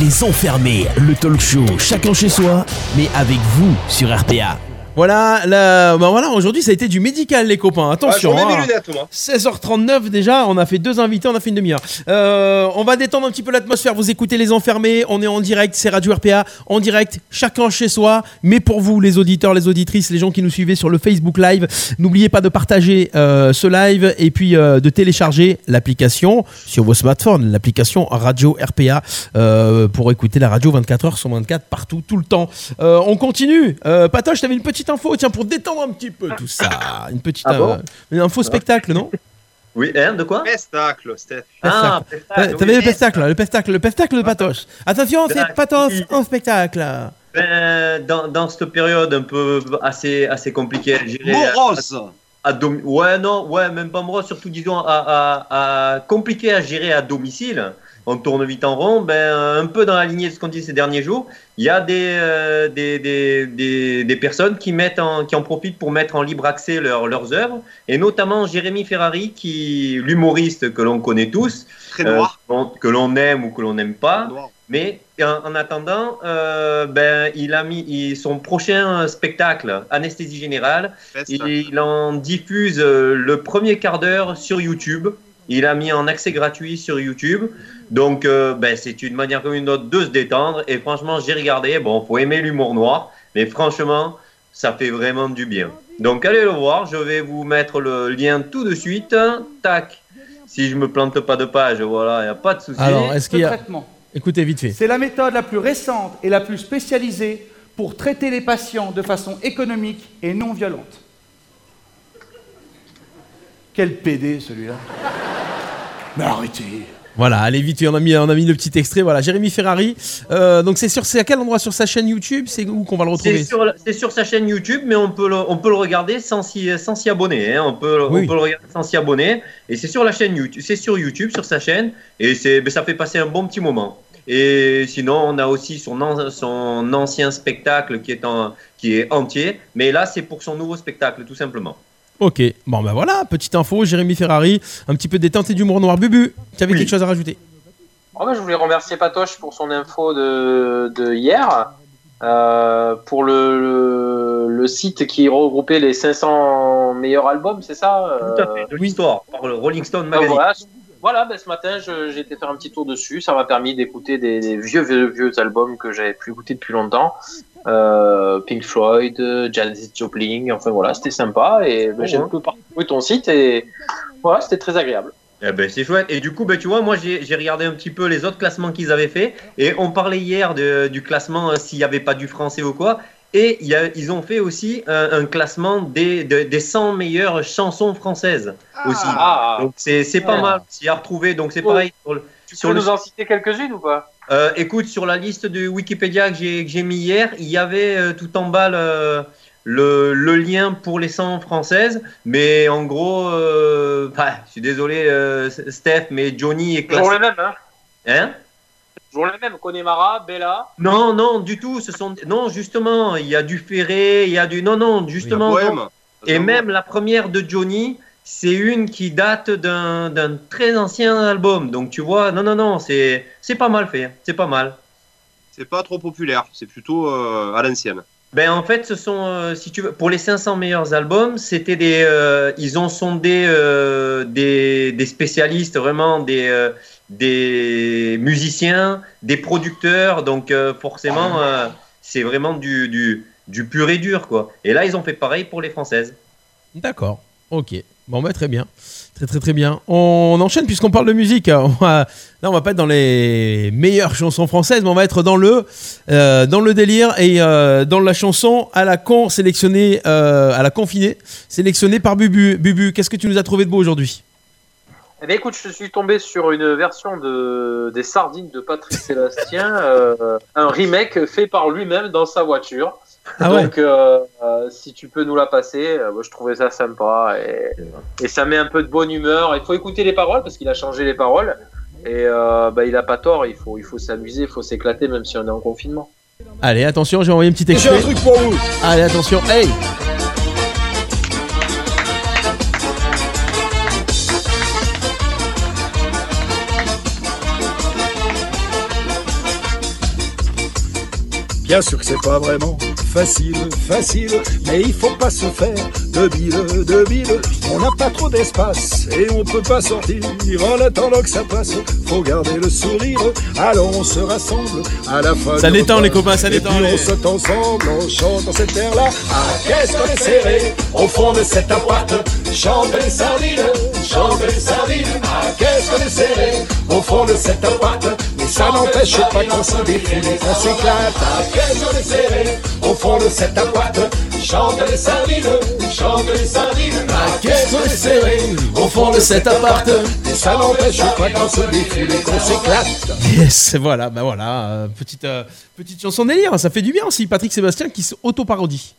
Les enfermés, le talk show, chacun chez soi, mais avec vous sur RPA. Voilà, là, bah voilà, aujourd'hui ça a été du médical les copains. Attention. remets hein. lunettes, moi. 16h39 déjà, on a fait deux invités, on a fait une demi-heure. Euh, on va détendre un petit peu l'atmosphère, vous écoutez les enfermés, on est en direct, c'est Radio RPA, en direct, chacun chez soi, mais pour vous les auditeurs, les auditrices, les gens qui nous suivez sur le Facebook Live, n'oubliez pas de partager euh, ce live et puis euh, de télécharger l'application sur vos smartphones, l'application Radio RPA euh, pour écouter la radio 24h sur 24 partout, tout le temps. Euh, on continue. Euh, Patoche, t'avais une petite info, tiens, pour détendre un petit peu tout ça. Une petite Ah bon euh, info spectacle, non? Oui, hein, de quoi? Pestacle, Steph. Ah, T'avais spectacle, t'avais oui. le pestacle, le pestacle, le pestacle de Patoche. Attention, c'est. Patoche en spectacle. Ben, dans, dans cette période un peu assez, assez compliquée à gérer. Morose. à domi- Ouais, non, ouais, même pas morose, surtout disons à, à, à- compliqué à gérer à domicile. On tourne vite en rond. Ben, euh, un peu dans la lignée de ce qu'on dit ces derniers jours, il y a des, euh, des, des, des, des personnes qui, mettent en, qui en profitent pour mettre en libre accès leur- leurs œuvres, et notamment Jérémy Ferrari, qui l'humoriste que l'on connaît tous, Très euh, noir. que l'on aime ou que l'on n'aime pas. Noir. Mais en, en attendant, euh, ben, il a mis il- son prochain spectacle, Anesthésie Générale, il en diffuse le premier quart d'heure sur YouTube. Il a mis en accès gratuit sur YouTube. Donc, euh, ben, c'est une manière comme une autre de se détendre. Et franchement, j'ai regardé. Bon, faut aimer l'humour noir. Mais franchement, ça fait vraiment du bien. Donc, allez le voir. Je vais vous mettre le lien tout de suite. Tac. Si je me plante pas de page, voilà, il n'y a pas de souci. Alors, est-ce qu'il y a. traitement. Écoutez, vite fait. C'est la méthode la plus récente et la plus spécialisée pour traiter les patients de façon économique et non violente. Quel PD celui-là? Mais arrêtez Voilà, allez vite on a mis, on a mis le petit extrait. Voilà, Jérémy Ferrari. Euh, donc, c'est sur, c'est à quel endroit? Sur sa chaîne YouTube? C'est où qu'on va le retrouver? C'est sur, c'est sur sa chaîne YouTube, mais on peut le, on peut le regarder sans s'y, sans s'y abonner. hein. On, peut, Oui. on peut le regarder sans s'y abonner. Et c'est sur la chaîne YouTube, c'est sur YouTube, sur sa chaîne. Et c'est, ben, ça fait passer un bon petit moment. Et sinon, on a aussi son, an- son ancien spectacle qui est, en, qui est entier. Mais là, c'est pour son nouveau spectacle, tout simplement. Ok, bon ben voilà, petite info, Jérémy Ferrari, un petit peu détente et d'humour noir. Bubu, tu avais Oui. quelque chose à rajouter? Oh, bah, je voulais remercier Patoche pour son info de, de hier. Euh, pour le, le, le site qui regroupait les 500 meilleurs albums, c'est ça? Tout à fait, de Euh, l'histoire, par le Rolling Stone ah, Magazine. voilà. Voilà, ben, ce matin, j'ai été faire un petit tour dessus. Ça m'a permis d'écouter des, vieux, vieux, vieux albums que j'avais plus écoutés depuis longtemps. Euh, Pink Floyd, Janis Joplin, enfin voilà, c'était sympa. Et ben, j'ai un peu parcouru ton site et voilà, c'était très agréable. Eh ben, c'est chouette. Et du coup, ben, tu vois, moi, j'ai regardé un petit peu les autres classements qu'ils avaient fait. Et on parlait hier du classement euh, s'il n'y avait pas du français ou quoi. Et il y a- ils ont fait aussi un, un classement des, de- des 100 meilleures chansons françaises aussi. Ah. Donc, c'est c'est pas Ouais. mal s'y à retrouver. Donc, c'est Oh. pareil. Sur le, Tu sur peux le- nous en citer quelques-unes ou pas? Euh, écoute, sur la liste de Wikipédia que j'ai que j'ai mis hier, il y avait euh, tout en bas le, le, le lien pour les 100 françaises. Mais en gros, euh, bah, je suis désolé, euh, Steph, mais Johnny est Toujours classé. les mêmes, hein? Hein? Toujours les mêmes. Connemara, Bella. Non, non, du tout. Ce sont non, justement, il y a du Ferré, il y a du non, non, justement. Non. Et même la première de Johnny, c'est une qui date d'un très ancien album. Donc tu vois, non, non, non, c'est c'est pas mal fait, c'est pas mal. C'est pas trop populaire, c'est plutôt euh, à l'ancienne. Ben en fait, ce sont, euh, si tu veux, pour les 500 meilleurs albums, c'était des, euh, ils ont sondé euh, des, des spécialistes, vraiment des, euh, des musiciens, des producteurs, donc euh, forcément, euh, c'est vraiment du, du, du pur et dur, quoi. Et là, ils ont fait pareil pour les françaises. D'accord. Ok. Bon, bah, très bien. Très, très, très bien. On enchaîne puisqu'on parle de musique. [laughs] On va- Là, on va pas être dans les meilleures chansons françaises, mais on va être dans le, euh, dans le délire et euh, dans la chanson à la con sélectionnée, euh, à la confinée, sélectionnée par Bubu. Bubu, qu'est-ce que tu nous as trouvé de beau aujourd'hui? Eh bien, écoute, je suis tombé sur une version de, des Sardines de Patrick Sébastien, [laughs] euh, un remake fait par lui-même dans sa voiture. Ah ouais. Donc, euh, euh, si tu peux nous la passer, euh, moi, je trouvais ça sympa et, et ça met un peu de bonne humeur. Il faut écouter les paroles parce qu'il a changé les paroles et euh, bah, il a pas tort. Il faut, il faut s'amuser, il faut s'éclater même si on est en confinement. Allez, attention, j'ai envoyé un petit J'ai extrait. un truc pour vous. Allez, attention. Hey Bien sûr que c'est pas vraiment facile, facile, mais il faut pas se faire de bile, de bile. On n'a pas trop d'espace et on peut pas sortir en attendant que ça passe. Faut garder le sourire, alors on se rassemble à la fin. Ça détend, les copains, ça détend, on saute ensemble, on chante dans cette air-là. Ah, qu'est-ce qu'on est serré au fond de cet appart. Chante les sardines, chante les sardines. Ah, qu'est-ce qu'on est serré au fond de cet appart. Ça n'empêche pas qu'on se défoule et qu'on s'éclate. Ah, qu'est-ce qu'on est serré au fond de cet appart. Chante les sardines, chante les sardines. Ah, qu'est-ce qu'on est serré au fond de cet appart. Ça n'empêche pas qu'on se défoule et qu'on s'éclate. Yes, voilà, bah voilà, euh, petite, euh, petite chanson délire, ça fait du bien aussi, Patrick Sébastien qui s'auto-parodie.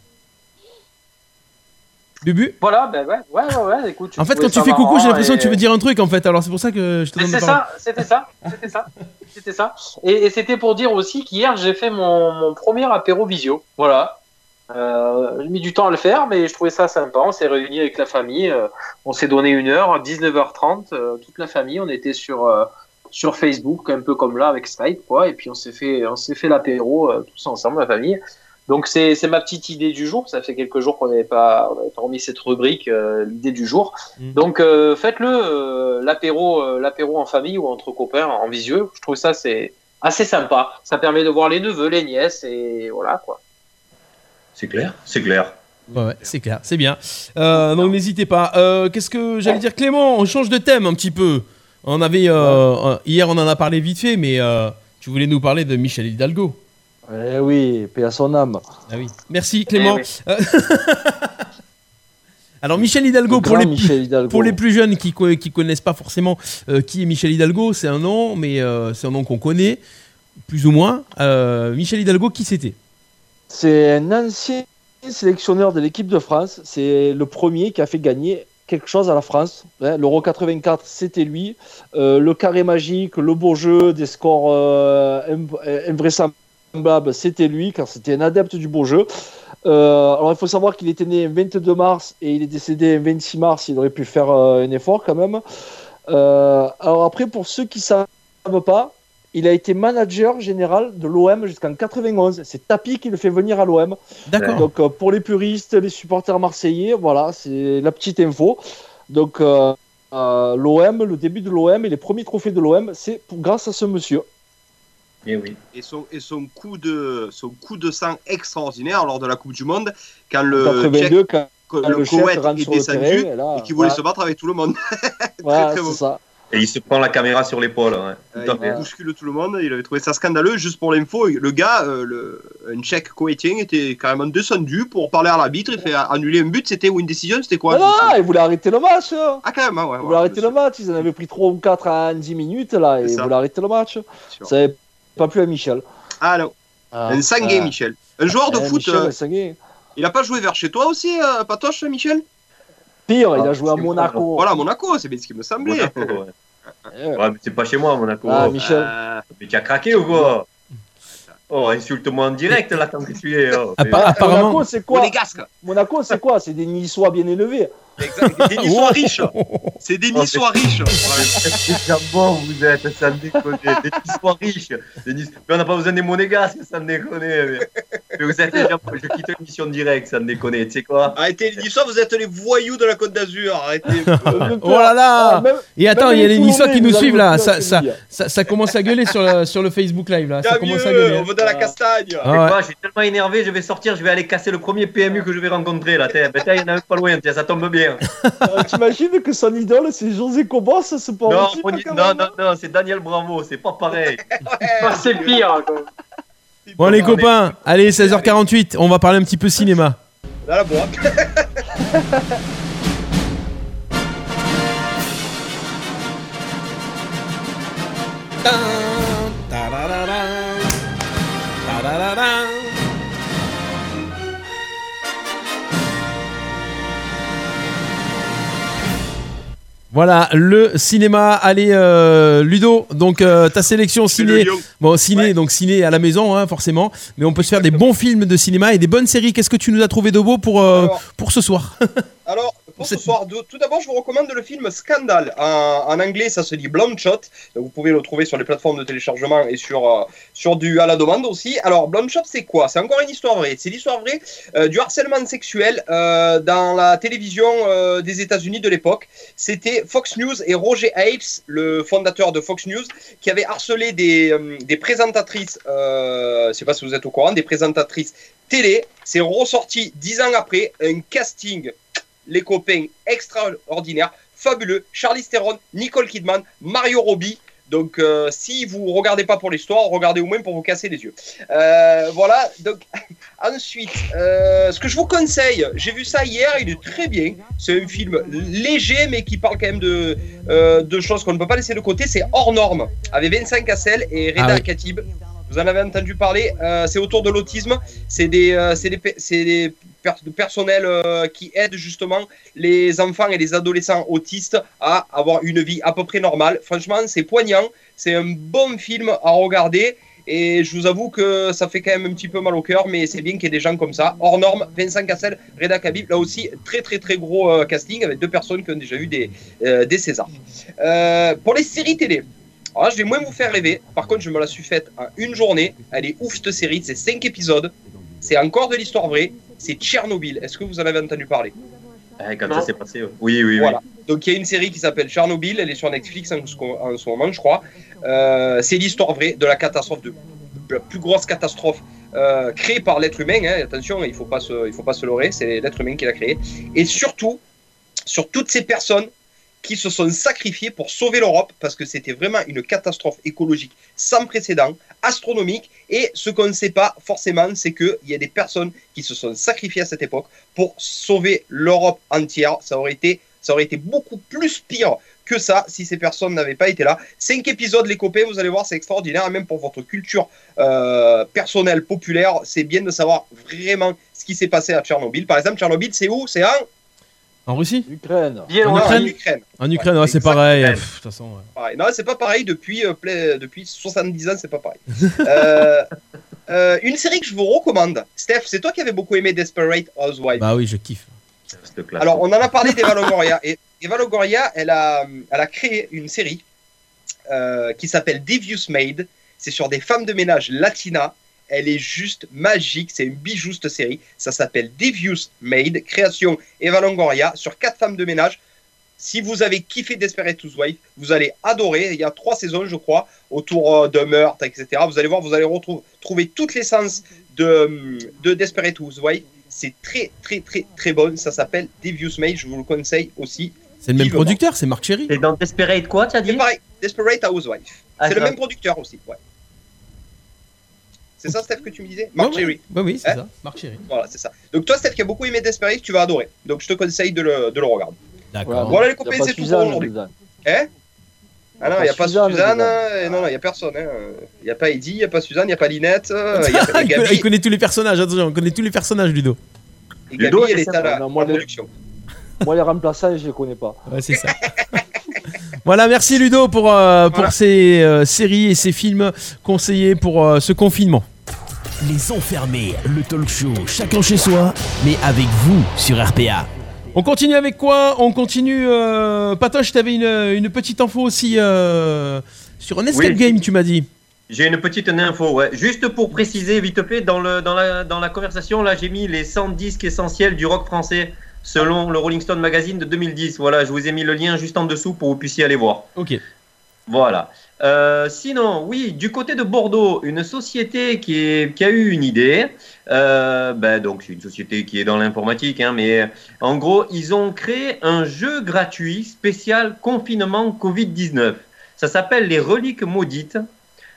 Bubu Voilà, ben ouais, ouais, ouais, ouais, écoute. En fait, quand tu fais coucou, j'ai l'impression que et- tu veux dire un truc en fait, alors c'est pour ça que je te Mais donne c'est ça, c'était ça, c'était ça, c'était ça. Et, c'était pour dire aussi qu'hier j'ai fait mon, premier apéro visio. Voilà. Euh, j'ai mis du temps à le faire, mais je trouvais ça sympa. On s'est réunis avec la famille. euh, on s'est donné une heure, à 19h30, euh, toute la famille. On était sur sur Facebook, un peu comme là avec Skype, quoi. Et puis on s'est fait on s'est fait l'apéro tous ensemble, la famille. Donc c'est c'est ma petite idée du jour. Ça fait quelques jours qu'on n'avait pas, on n'avait pas remis cette rubrique, euh, l'idée du jour. Donc euh, faites-le euh, l'apéro, euh, l'apéro en famille ou entre copains en visieux. Je trouve ça c'est assez sympa. Ça permet de voir les neveux, les nièces et voilà quoi. C'est clair C'est clair. Ouais, ouais, c'est clair, c'est bien. Euh, donc n'hésitez pas. Euh, Qu'est-ce que j'allais dire, Clément On change de thème un petit peu. On avait hier, on en a parlé vite fait, mais euh, tu voulais nous parler de Michel Hidalgo. Eh oui, paix à son âme. Ah oui. Merci Clément. Eh oui. Euh, [laughs] Alors Michel Hidalgo pour les, Michel Hidalgo. pour les plus jeunes qui co- qui connaissent pas forcément euh, qui est Michel Hidalgo, c'est un nom, mais euh, c'est un nom qu'on connaît plus ou moins. Euh, Michel Hidalgo, qui c'était? C'est un ancien sélectionneur de l'équipe de France. C'est le premier qui a fait gagner quelque chose à la France. Hein, L'Euro 84, c'était lui. Euh, le carré magique, le beau jeu, des scores euh, invraisemblables, c'était lui, car c'était un adepte du beau jeu. Euh, alors il faut savoir qu'il était né le 22 mars et il est décédé le 26 mars. Il aurait pu faire euh, un effort quand même. Euh, alors après, pour ceux qui ne savent pas, il a été manager général de l'OM jusqu'en 91. C'est Tapi qui le fait venir à l'OM. D'accord. Donc pour les puristes, les supporters marseillais, voilà, c'est la petite info. Donc l'OM, le début de l'OM et les premiers trophées de l'OM, c'est grâce à ce monsieur. Et oui. Et son, et son coup de son coup de sang extraordinaire lors de la Coupe du Monde quand le 82, Tchèque- quand, que quand le, Koweït est descendu terrain, et là, et qui voulait ouais. se battre avec tout le monde. [laughs] Voilà, très c'est beau. ça. Et il se prend la caméra sur l'épaule. ouais. Euh, Tout à il fait. bouscule tout le monde, il avait trouvé ça scandaleux. Juste pour l'info, le gars, euh, le, un tchèque koweïtien, était carrément descendu pour parler à l'arbitre et faire annuler un but. C'était ou une décision, c'était quoi? Non, non, ils voulaient arrêter le match. hein. Ah, quand même, ah ouais. Ils ouais, voulaient arrêter le match. Ils en avaient pris 3 ou 4 en 10 minutes, là, et ils voulaient arrêter le match. Pas plu à Michel. Ah non, Ah, un sanguin, ah. Michel. Un joueur de Eh, foot, Michel, euh, il a pas joué vers chez toi aussi, euh, Patoche, Michel? Pire, il Ah, a joué à Monaco. Voilà, Monaco, c'est bien ce qui me semblait. Monaco, [laughs] ouais. Mais c'est pas chez moi, Monaco. Ah, Michel. Euh, Mais tu as craqué ou quoi? Oh, insulte-moi en direct là tant que tu es. oh. Appa- apparemment. Monaco, c'est quoi? Monaco, c'est quoi? C'est des Niçois bien élevés. Exact. Des Niçois riches. C'est des Niçois riches. Déjà bon, vous êtes, ça me déconne. Des Niçois riches. Des Nice- Mais on n'a pas besoin des monégasques, ça me déconne. Mais, mais vous êtes déjà. Je quitte l'émission directe, ça me déconne. Tu sais quoi? Arrêtez les Niçois, vous êtes les voyous de la Côte d'Azur. Arrêtez. [laughs] Oh là là Ah, même- Et attends, il y a les Niçois qui nous suivent là. Ça, faire ça, plaisir. ça, ça commence à gueuler sur le, sur le Facebook Live là. Ça commence à gueuler. on veut de la castagne. Ah quoi, je suis tellement énervé, je vais sortir, je vais aller casser le premier PMU que je vais rencontrer là. Ben, tiens, il y en a même pas loin, tiens, ça tombe bien. [laughs] Euh, T'imagines que son idole, c'est José Cobos, c'est pas Non, on y- non, non, non, c'est Daniel Bravo, c'est pas pareil. [laughs] C'est pire. quoi. Bon les copains, allez 16h48, on va parler un petit peu cinéma. Dans la boîte. [laughs] Voilà, le cinéma. Allez, euh, Ludo, donc euh, ta sélection ciné. Bon, ciné, Ouais. donc ciné à la maison, hein, forcément. Mais on peut se faire des bons films de cinéma et des bonnes séries. Qu'est-ce que tu nous as trouvé de beau pour, euh, Alors. pour ce soir? Alors, pour ce soir, tout d'abord, je vous recommande le film Scandal. En, en anglais, ça se dit Bloodshot. Vous pouvez le trouver sur les plateformes de téléchargement et sur, euh, sur du à la demande aussi. Alors, Bloodshot, c'est quoi? C'est encore une histoire vraie. C'est l'histoire vraie euh, du harcèlement sexuel euh, dans la télévision des États-Unis de l'époque. C'était Fox News et Roger Ailes, le fondateur de Fox News, qui avait harcelé des, des présentatrices, je sais pas si vous êtes au courant, des présentatrices télé. C'est ressorti dix ans après, un casting les copains extraordinaires, fabuleux, Charlize Theron, Nicole Kidman, Mario Robbie. Donc, euh, si vous regardez pas pour l'histoire, regardez au moins pour vous casser les yeux. Euh, voilà. Donc, [laughs] ensuite, euh, ce que je vous conseille, j'ai vu ça hier, il est très bien. C'est un film léger, mais qui parle quand même de, de choses qu'on ne peut pas laisser de côté. C'est hors norme, avec Vincent Cassel et Reda Ah oui. Katib. Vous en avez entendu parler. euh, c'est autour de l'autisme. C'est des, euh, c'est des, des per- personnels euh, qui aident justement les enfants et les adolescents autistes à avoir une vie à peu près normale. Franchement, c'est poignant. C'est un bon film à regarder. Et je vous avoue que ça fait quand même un petit peu mal au cœur, mais c'est bien qu'il y ait des gens comme ça. Hors norme, Vincent Cassel, Reda Kabib, là aussi, très très très gros casting avec deux personnes qui ont déjà eu des, des Césars. Pour les séries télé, alors là, je vais moins vous faire rêver. Par contre, je me la suis faite en une journée. Elle est ouf cette série, c'est 5 épisodes. C'est encore de l'histoire vraie. C'est Tchernobyl. Est-ce que vous en avez entendu parler? Eh, quand Non. ça s'est passé, ouais. oui, oui, Voilà. Donc il y a une série qui s'appelle Tchernobyl. Elle est sur Netflix en, ce- en ce moment, je crois. Euh, c'est l'histoire vraie de la catastrophe de la plus grosse catastrophe euh, créée par l'être humain. hein. Attention, il faut pas se, il faut pas se leurrer. C'est l'être humain qui l'a créée. Et surtout, sur toutes ces personnes qui se sont sacrifiées pour sauver l'Europe parce que c'était vraiment une catastrophe écologique sans précédent, astronomique. Et ce qu'on ne sait pas forcément, c'est qu'il y a des personnes qui se sont sacrifiées à cette époque pour sauver l'Europe entière. Ça aurait été, ça aurait été beaucoup plus pire que ça si ces personnes n'avaient pas été là. Cinq épisodes, les copains, vous allez voir, c'est extraordinaire. Même pour votre culture euh, personnelle, populaire, c'est bien de savoir vraiment ce qui s'est passé à Tchernobyl. Par exemple, Tchernobyl, c'est où? C'est en, En Russie Ukraine. En. Ukraine en Ukraine. En Ukraine, ouais, c'est pareil. euh, De toute façon, ouais. Pareil. Non, c'est pas pareil depuis, euh, ple- depuis 70 ans, c'est pas pareil. [laughs] Euh, euh, une série que je vous recommande, Steph, c'est toi qui avais beaucoup aimé Desperate Housewives. Bah oui, je kiffe. Alors, on en a parlé d'Eva Longoria. Et Eva Longoria, elle a, elle a créé une série euh, qui s'appelle Devious Maid. C'est sur des femmes de ménage latinas. Elle est juste magique. C'est une bijou, cette série. Ça s'appelle Devious Maid. Création Eva Longoria sur quatre femmes de ménage. Si vous avez kiffé Desperate Housewives, vous allez adorer. Il y a trois saisons, je crois, autour euh, de meurtres, etc. Vous allez voir, vous allez retrouver trouver toute l'essence de, de Desperate Housewives. C'est très, très, très, très bon. Ça s'appelle Devious Mail. Je vous le conseille aussi. C'est le même producteur, c'est Marc Cherry. Et dans Desperate quoi, tu as dit? C'est pareil, Desperate Housewives. Ah, c'est le même producteur aussi. Ouais. C'est ça, Steph, que tu me disais Marc Ouais, ouais. Cherry. Ouais, oui, c'est Hein ça. Marc Cherry. Voilà, c'est ça. Donc toi, Steph, qui a beaucoup aimé Desperate, tu vas adorer. Donc je te conseille de le, de le regarder. D'accord. Voilà les copains, c'est tout pour Suzanne aujourd'hui. Hein Ah non, il n'y a pas Suzanne Suzanne, euh, non, non, il n'y a personne. Il n'y a pas Eddie, il n'y a pas Suzanne, il n'y a pas Linette, [laughs] euh, il y a, il, connaît, il Gabi. connaît tous les personnages, attention, on connaît tous les personnages, Ludo. Et Gabi, Ludo, elle c'est est à la, Non, moi, la les- production. [laughs] Moi, les remplaçants, je les connais pas. Ouais, c'est ça. [laughs] voilà, merci Ludo pour, euh, pour Voilà. ces euh, séries et ces films conseillés pour euh, ce confinement. Les enfermés, le talk show, chacun chez soi, mais avec vous sur RPA. On continue avec quoi? On continue. Euh, Patoche, t'avais une, une petite info aussi euh, sur un escape Oui. game, tu m'as dit. J'ai une petite info, ouais. Juste pour préciser, vite fait, dans, le, dans, la, dans la conversation, là, j'ai mis les 100 disques essentiels du rock français selon le Rolling Stone Magazine de 2010. Voilà, je vous ai mis le lien juste en dessous pour que vous puissiez aller voir. Ok. Voilà. Euh, sinon, oui, du côté de Bordeaux, une société qui, est, qui a eu une idée. Euh, ben, donc, c'est une société qui est dans l'informatique, hein, mais euh, en gros, ils ont créé un jeu gratuit spécial confinement Covid-19. Ça s'appelle Les Reliques Maudites.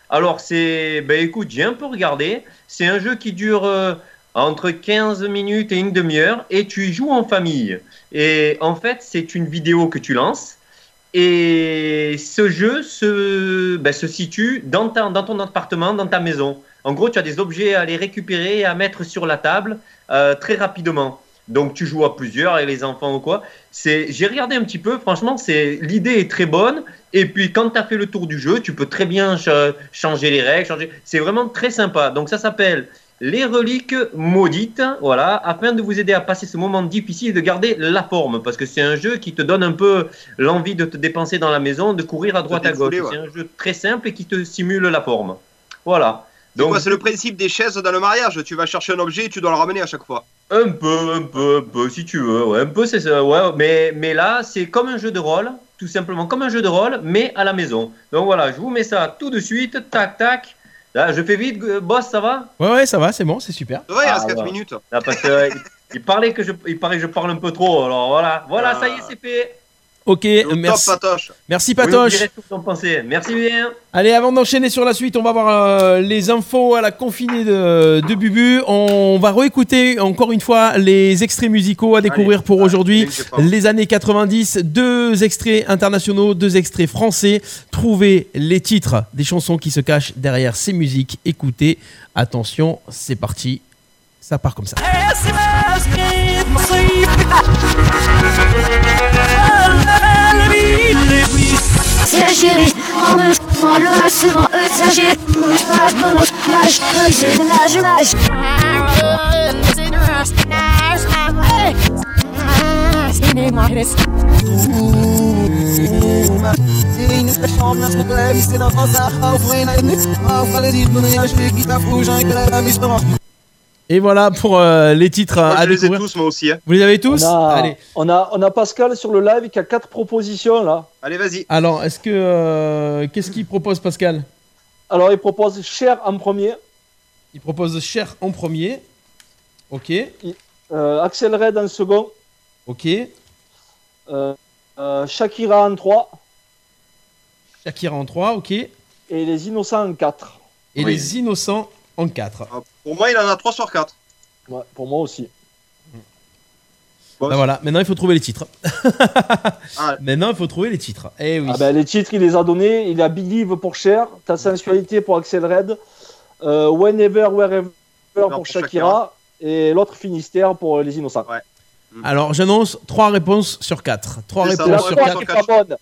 Alors, c'est. Ben, écoute, j'ai un peu regardé. C'est un jeu qui dure. euh, entre 15 minutes et une demi-heure et tu y joues en famille. Et en fait, c'est une vidéo que tu lances et ce jeu se, ben, se situe dans, dans ton appartement, dans ta maison. En gros, tu as des objets à les récupérer et à mettre sur la table euh, très rapidement. Donc tu joues à plusieurs avec les enfants ou quoi. C'est, j'ai regardé un petit peu. Franchement, c'est l'idée est très bonne. Et puis quand tu as fait le tour du jeu, tu peux très bien cha- changer les règles. Changer. C'est vraiment très sympa. Donc ça s'appelle les reliques maudites, voilà, afin de vous aider à passer ce moment difficile et de garder la forme, parce que c'est un jeu qui te donne un peu l'envie de te dépenser dans la maison, de courir à droite à gauche. ouais. C'est un jeu très simple et qui te simule la forme. Voilà. Donc c'est le principe des chaises dans le mariage? Tu vas chercher un objet et tu dois le ramener à chaque fois. un peu, un peu, un peu, si tu veux, ouais, un peu, c'est ça, ouais, mais, mais là, c'est comme un jeu de rôle, tout simplement comme un jeu de rôle, mais à la maison. Donc voilà, je vous mets ça tout de suite, tac, tac. Là, je fais vite, euh, boss, ça va? Ouais, ouais, ça va, c'est bon, c'est super. Ouais, il Ah, reste 4 voilà. minutes. Là, parce que euh, il, il parlait que je, il paraît que je parle un peu trop, alors voilà, voilà, ça y est, c'est fait. Ok, Au merci. Top patoche. Merci Patoche. ce que vous en pensez. Merci bien. Allez, avant d'enchaîner sur la suite, on va voir euh, les infos à la confinée de, de Bubu. On va réécouter encore une fois les extraits musicaux à découvrir pour aujourd'hui. n'inquiète pas. Les années 90, deux extraits internationaux, deux extraits français. Trouvez les titres des chansons qui se cachent derrière ces musiques. Écoutez, attention, c'est parti. Ça part comme ça. C'est la chérie, on me prend le souvent eux s'agit, bouge pas, bouge, lâche, c'est de l'âge, lâche. Et voilà pour euh, les titres Moi, à je les ai tous, moi aussi. hein. Vous les avez tous On a, Allez. on, a, on a Pascal sur le live qui a quatre propositions là. Allez, vas-y. Alors, est-ce que euh, qu'est-ce qu'il propose Pascal? Alors, il propose Cher en premier, Il propose Cher en premier. Ok, euh, Axel Red en second, ok. euh, euh, Shakira en 3 Shakira en 3, ok. Et et Les Innocents en 4. Oui. les innocents en 4. Ah, Pour moi, il en a 3 sur 4. Ouais, pour moi aussi. Bah voilà, maintenant il faut trouver les titres. Ah. [laughs] Maintenant il faut trouver les titres. Eh oui. Ah ben, les titres, il les a donnés. Il a Believe pour Cher, Ta sensualité pour Axel Red, euh, Whenever, Wherever pour, pour Shakira, Shakira. et l'autre Finistère pour Les Innocents. Ouais. Alors j'annonce 3 réponses sur 4. 3 C'est ça, C'est la réponses sur 3 4. qui est pas bonne.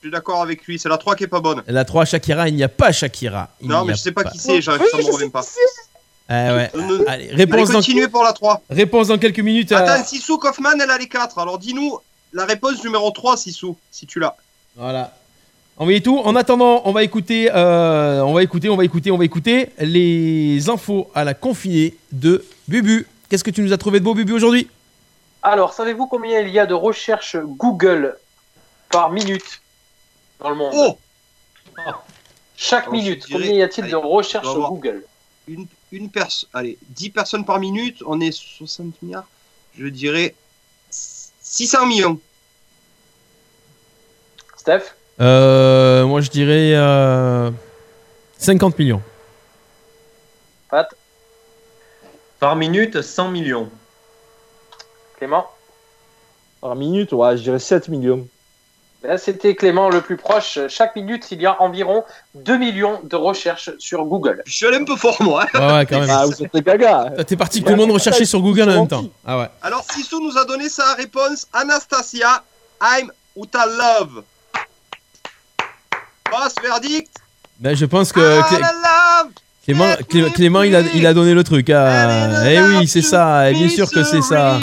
Je suis d'accord avec lui. C'est la 3 qui est pas bonne. La 3 Shakira, il n'y a pas Shakira. Il Non, mais je sais pas pas. qui c'est. j'arrive- Oui, Ça me je revient sais pas. qui c'est. Eh ouais. Euh, Allez, Allez, réponse dans, continuez pour la 3. réponse dans quelques minutes. euh, Attends, Sissou Kaufman, elle a les 4. Alors dis-nous la réponse numéro 3, Sissou, si tu l'as. Voilà. Envoyez tout. En attendant, on va écouter, euh, on va écouter, on va écouter, on va écouter les infos à la confinée de Bubu. Qu'est-ce que tu nous as trouvé de beau, Bubu, aujourd'hui? Alors, savez-vous combien il y a de recherches Google par minute? Dans le monde. Oh [laughs] Chaque Alors, minute, dirais- combien y a-t-il de recherches sur. Google Une, une personne, allez, 10 personnes par minute, on est 60 milliards. Je dirais 600 millions. Steph Euh, moi, je dirais euh, 50 millions. Pat Par minute, 100 millions. Clément Par minute, ouais, je dirais 7 millions. Là, c'était Clément le plus proche. Chaque minute, il y a environ 2 millions de recherches sur Google. Je suis allé un peu fort, moi. hein. Ouais, quand même. Ah, vous êtes des gaga. T'es parti que tout le monde recherchait sur Google en même temps. Ah ouais. Alors, Sissou nous a donné sa réponse. Anastasia, I'm Uta Love. Passe, verdict. Ben, je pense que Ah, Clé-. Clément, Clé- Clément il, a, il a donné le truc. ah. Eh oui, c'est ça. eh, Bien sûr que c'est ça.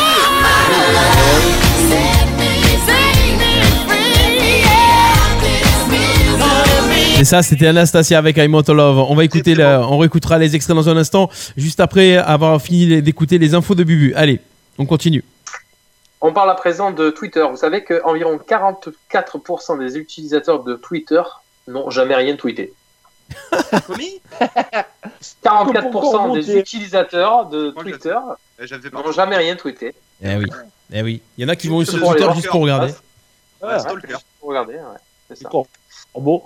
C'est ça, c'était Anastasia avec I'm Out of Love. On va écouter, la- on réécoutera les extraits dans un instant, juste après avoir fini d'écouter les infos de Bubu. Allez, on continue. On parle à présent de Twitter. Vous savez qu'environ 44% des utilisateurs de Twitter n'ont jamais rien tweeté. Commis [laughs] 44% des utilisateurs de Twitter Eh, n'ont jamais rien tweeté. Eh oui, eh oui. Il y en a qui vont sur Pour Twitter juste pour regarder. Ouais, stalker. Regardez, ouais, c'est ça. Bon.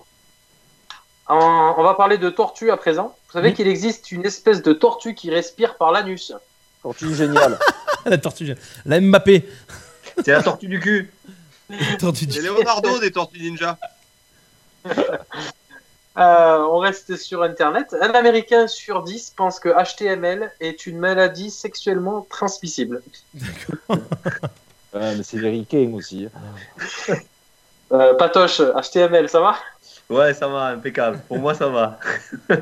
En- on va parler de tortue à présent. Vous savez qu'il existe une espèce de tortue qui respire par l'anus. Tortue géniale. [laughs] la tortue, la Mbappé. C'est la tortue du cul. La tortue du- C'est Leonardo des Tortues Ninja. [laughs] Euh, on reste sur Internet. Un Américain sur 10 pense que HTML est une maladie sexuellement transmissible. Ouais, mais c'est ricains aussi. Euh, Patoche, HTML, ça va? Ouais, ça va, impeccable. Pour moi, ça va. [laughs]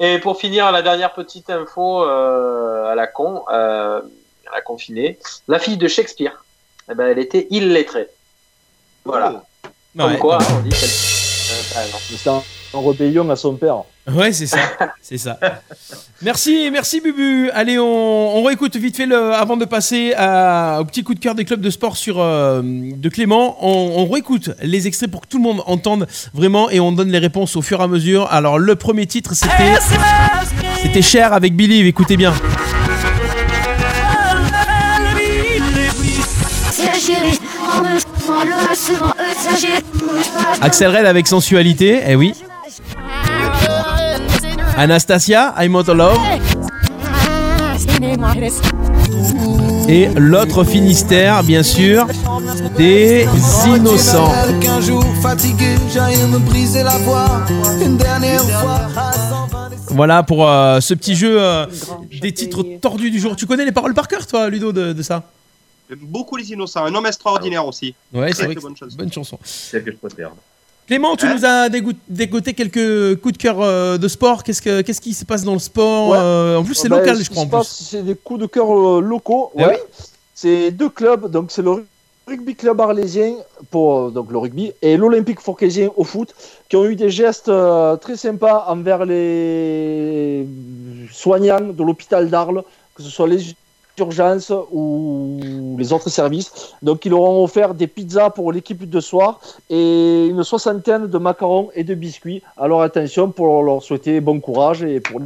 Et pour finir, la dernière petite info euh, à la con, euh, à la confinée, la fille de Shakespeare, eh ben, elle était illettrée. Voilà. Comme Ouais. quoi, on dit c'est un, un rébellion à son père. Ouais, c'est ça. [laughs] C'est ça. Merci, merci Bubu. Allez, on, on réécoute vite fait le, avant de passer à- au petit coup de cœur des clubs de sport sur euh, de Clément. On, on réécoute les extraits pour que tout le monde entende vraiment et on donne les réponses au fur et à mesure. Alors le premier titre c'était c'était Cher avec Believe. Écoutez bien. Axel Red avec Sensualité. Eh oui. Anastasia, I'm Out of Love. Et l'autre Finistère, bien sûr, des Innocents. Voilà pour euh, ce petit jeu euh, des titres tordus du jour. Tu connais les paroles par cœur, toi, Ludo, de, ça? Beaucoup les innocents. Un homme extraordinaire aussi. Ouais, c'est vrai. très que bonne une bonne chanson. Celle que je préfère. Clément, tu Hein nous as dégoté quelques coups de cœur euh, de sport. Qu'est-ce que qu'est-ce qui se passe dans le sport Ouais. euh, En plus, c'est Bah, local, ce je crois. En se plus. passe, C'est des coups de cœur euh, locaux. Eh ouais. oui. C'est deux clubs, donc c'est le rugby club arlésien pour donc le rugby et l'Olympique forquésien au foot, qui ont eu des gestes euh, très sympas envers les soignants de l'hôpital d'Arles, que ce soit les urgences ou les autres services. Donc ils leur ont offert des pizzas pour l'équipe de soir et une soixantaine de macarons et de biscuits. Alors attention pour leur souhaiter bon courage et pour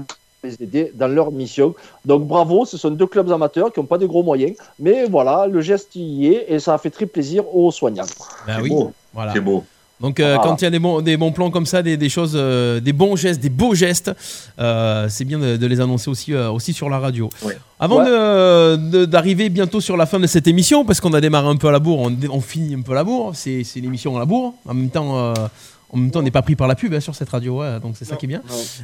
les aider dans leur mission. Donc bravo, ce sont deux clubs amateurs qui n'ont pas de gros moyens, mais voilà, le geste y est et ça a fait très plaisir aux soignants. C'est oui. beau. Voilà. C'est beau. Donc euh, quand il y a des bons, des bons plans comme ça, des, des choses, euh, des bons gestes, des beaux gestes, euh, c'est bien de, de les annoncer aussi, euh, aussi sur la radio. Ouais. Avant Ouais. de- de- d'arriver bientôt sur la fin de cette émission, parce qu'on a démarré un peu à la bourre, on, finit un peu à la bourre, c'est c'est l'émission à la bourre. En même temps, euh, en même temps, on n'est pas pris par la pub hein, sur cette radio, ouais, donc c'est ça qui est bien.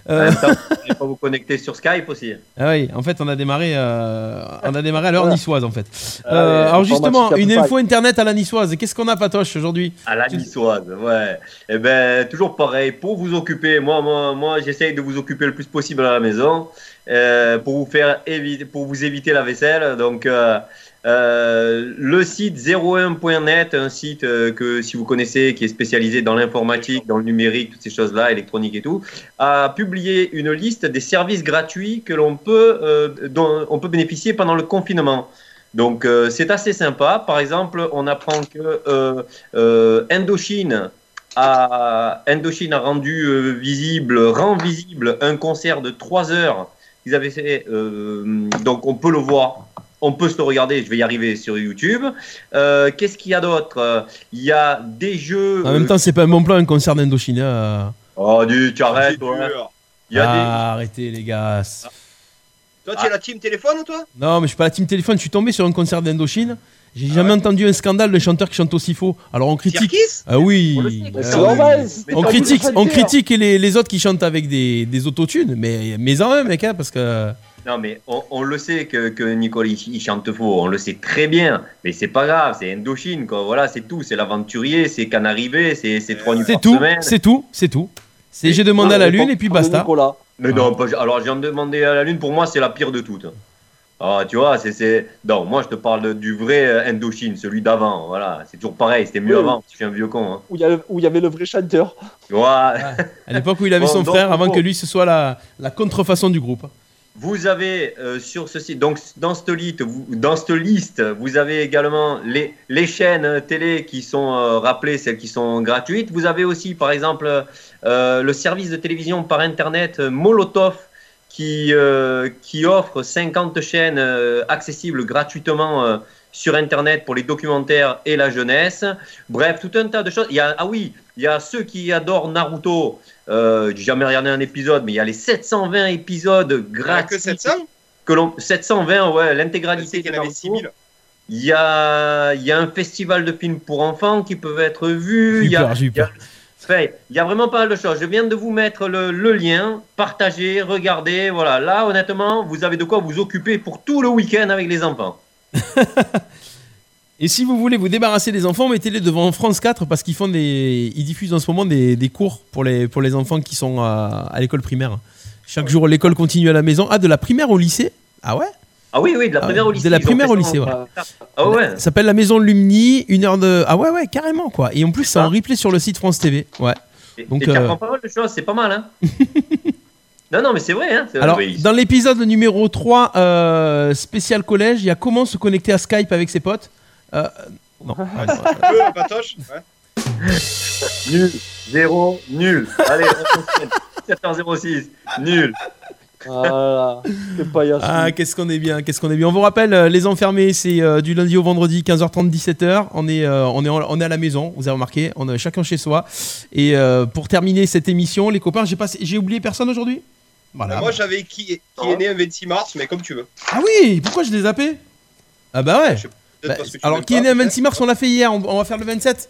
En Euh, même temps, [laughs] vous pouvez pas vous connecter sur Skype aussi. ah oui, en fait, on a démarré, euh, on a démarré à l'heure Voilà. niçoise en fait. Euh, alors justement, une info internet à la niçoise. Qu'est-ce qu'on a, Patoche, aujourd'hui? À la niçoise, ouais. Et ben, toujours pareil, pour vous occuper, moi, moi, moi j'essaye de vous occuper le plus possible à la maison, euh, pour vous faire éviter, pour vous éviter la vaisselle. Donc, euh, euh, le site 01.net, un site que si vous connaissez, qui est spécialisé dans l'informatique, dans le numérique, toutes ces choses-là, électronique et tout, a publié une liste des services gratuits que l'on peut, dont on peut bénéficier pendant le confinement. Donc c'est assez sympa. Par exemple, on apprend que euh, euh, Indochine a Indochine a rendu visible, rend visible un concert de 3 heures qu'ils avaient fait. euh, donc on peut le voir. On peut se le regarder, je vais y arriver sur YouTube. Euh, Qu'est-ce qu'il y a d'autre? Euh, Il y a des jeux. En même temps, c'est pas un bon plan un concert d'Indochine. hein. Oh, du, tu arrêtes, ouais. Il y a des- Ah, Arrêtez, les gars. Toi, tu es la team téléphone, toi? Non, mais je suis pas la team téléphone. Je suis tombé sur un concert d'Indochine. J'ai jamais entendu un scandale de chanteur qui chante aussi faux. Alors on critique. Ah oui. Mais c'est normal, mais on critique, on critique les, les autres qui chantent avec des, des autotunes, mais mais en même mec, hein, parce que. Non, mais on, on le sait que, que Nicole il, il chante faux, on le sait très bien, mais c'est pas grave, c'est Indochine, quoi. Voilà, c'est tout, c'est l'aventurier, c'est Canaribé, c'est c'est trois nuits C'est par tout, semaine. c'est tout, c'est tout. C'est j'ai demandé à la lune et puis basta. Mais non, pas- alors j'ai demandé à la lune, pour moi, c'est la pire de toutes. Ah, tu vois, c'est. c'est- Non, moi je te parle du vrai euh, Indochine, celui d'avant, voilà, c'est toujours pareil, c'était mieux Oui. avant, je suis un vieux con. Hein. Où il y, avait le vrai chanteur. Ouais. À l'époque où il avait Bon, son donc, frère, avant bon. que lui ce soit la, la contrefaçon du groupe. Vous avez euh, sur ce site, donc dans cette liste, vous, dans cette liste, vous avez également les, les chaînes euh, télé qui sont euh, rappelées, celles qui sont gratuites. Vous avez aussi, par exemple, euh, le service de télévision par Internet euh, Molotov qui, euh, qui offre 50 chaînes euh, accessibles gratuitement euh, sur Internet pour les documentaires et la jeunesse. Bref, tout un tas de choses. Il y a, ah oui, il y a ceux qui adorent Naruto. Euh, J'ai jamais regardé un épisode, mais il y a les 720 épisodes gratuits. que 700 que l'on- 720, ouais, l'intégralité de Naruto. Il y a, il y a un festival de films pour enfants qui peuvent être vus. Il y a, Super, j'ai eu il y a- il y a vraiment pas mal de choses. Je viens de vous mettre le, le lien, partagez, regardez. Voilà, là, honnêtement, vous avez de quoi vous occuper pour tout le week-end avec les enfants. [laughs] Et si vous voulez vous débarrasser des enfants, mettez-les devant France 4 parce qu'ils font des, ils diffusent en ce moment des, des cours pour les, pour les enfants qui sont à, à l'école primaire. Chaque jour, l'école continue à la maison. Ah, de la primaire au lycée? Ah ouais? Ah oui, oui, de la Ah, primaire au lycée. De la primaire au lycée, en- ouais. Ah ouais. Ça s'appelle la maison Lumni, une heure de. Ah ouais, ouais, carrément quoi. Et en plus, c'est en replay sur le site France TV. Ouais. Et, Donc, et tu euh, apprends pas mal de choses, c'est pas mal, hein [laughs] Non, non, mais c'est vrai, hein Alors, oui. dans l'épisode numéro 3, euh, spécial collège, il y a comment se connecter à Skype avec ses potes. Euh, non. [laughs] Ah, non. Euh, Patoche ouais. Nul, zéro, nul. Allez, on [laughs] s'enchaîne. 7h06, nul. Voilà, Yassou. Ah, qu'est-ce qu'on est bien, qu'est-ce qu'on est bien. On vous rappelle, euh, les enfermés, c'est euh, du lundi au vendredi, 15h30, 17h. On est, euh, on est, en- on est à la maison, vous avez remarqué, on est chacun chez soi. Et euh, pour terminer cette émission, les copains, j'ai passé- j'ai oublié personne aujourd'hui? Voilà. Moi, j'avais qui, qui est né un 26 mars, mais comme tu veux. Ah oui, pourquoi je les zappé? Ah bah ouais. peut-être Bah, parce que tu alors, qui pas, est né un peut-être. 26 mars, on l'a fait hier, on, on va faire le 27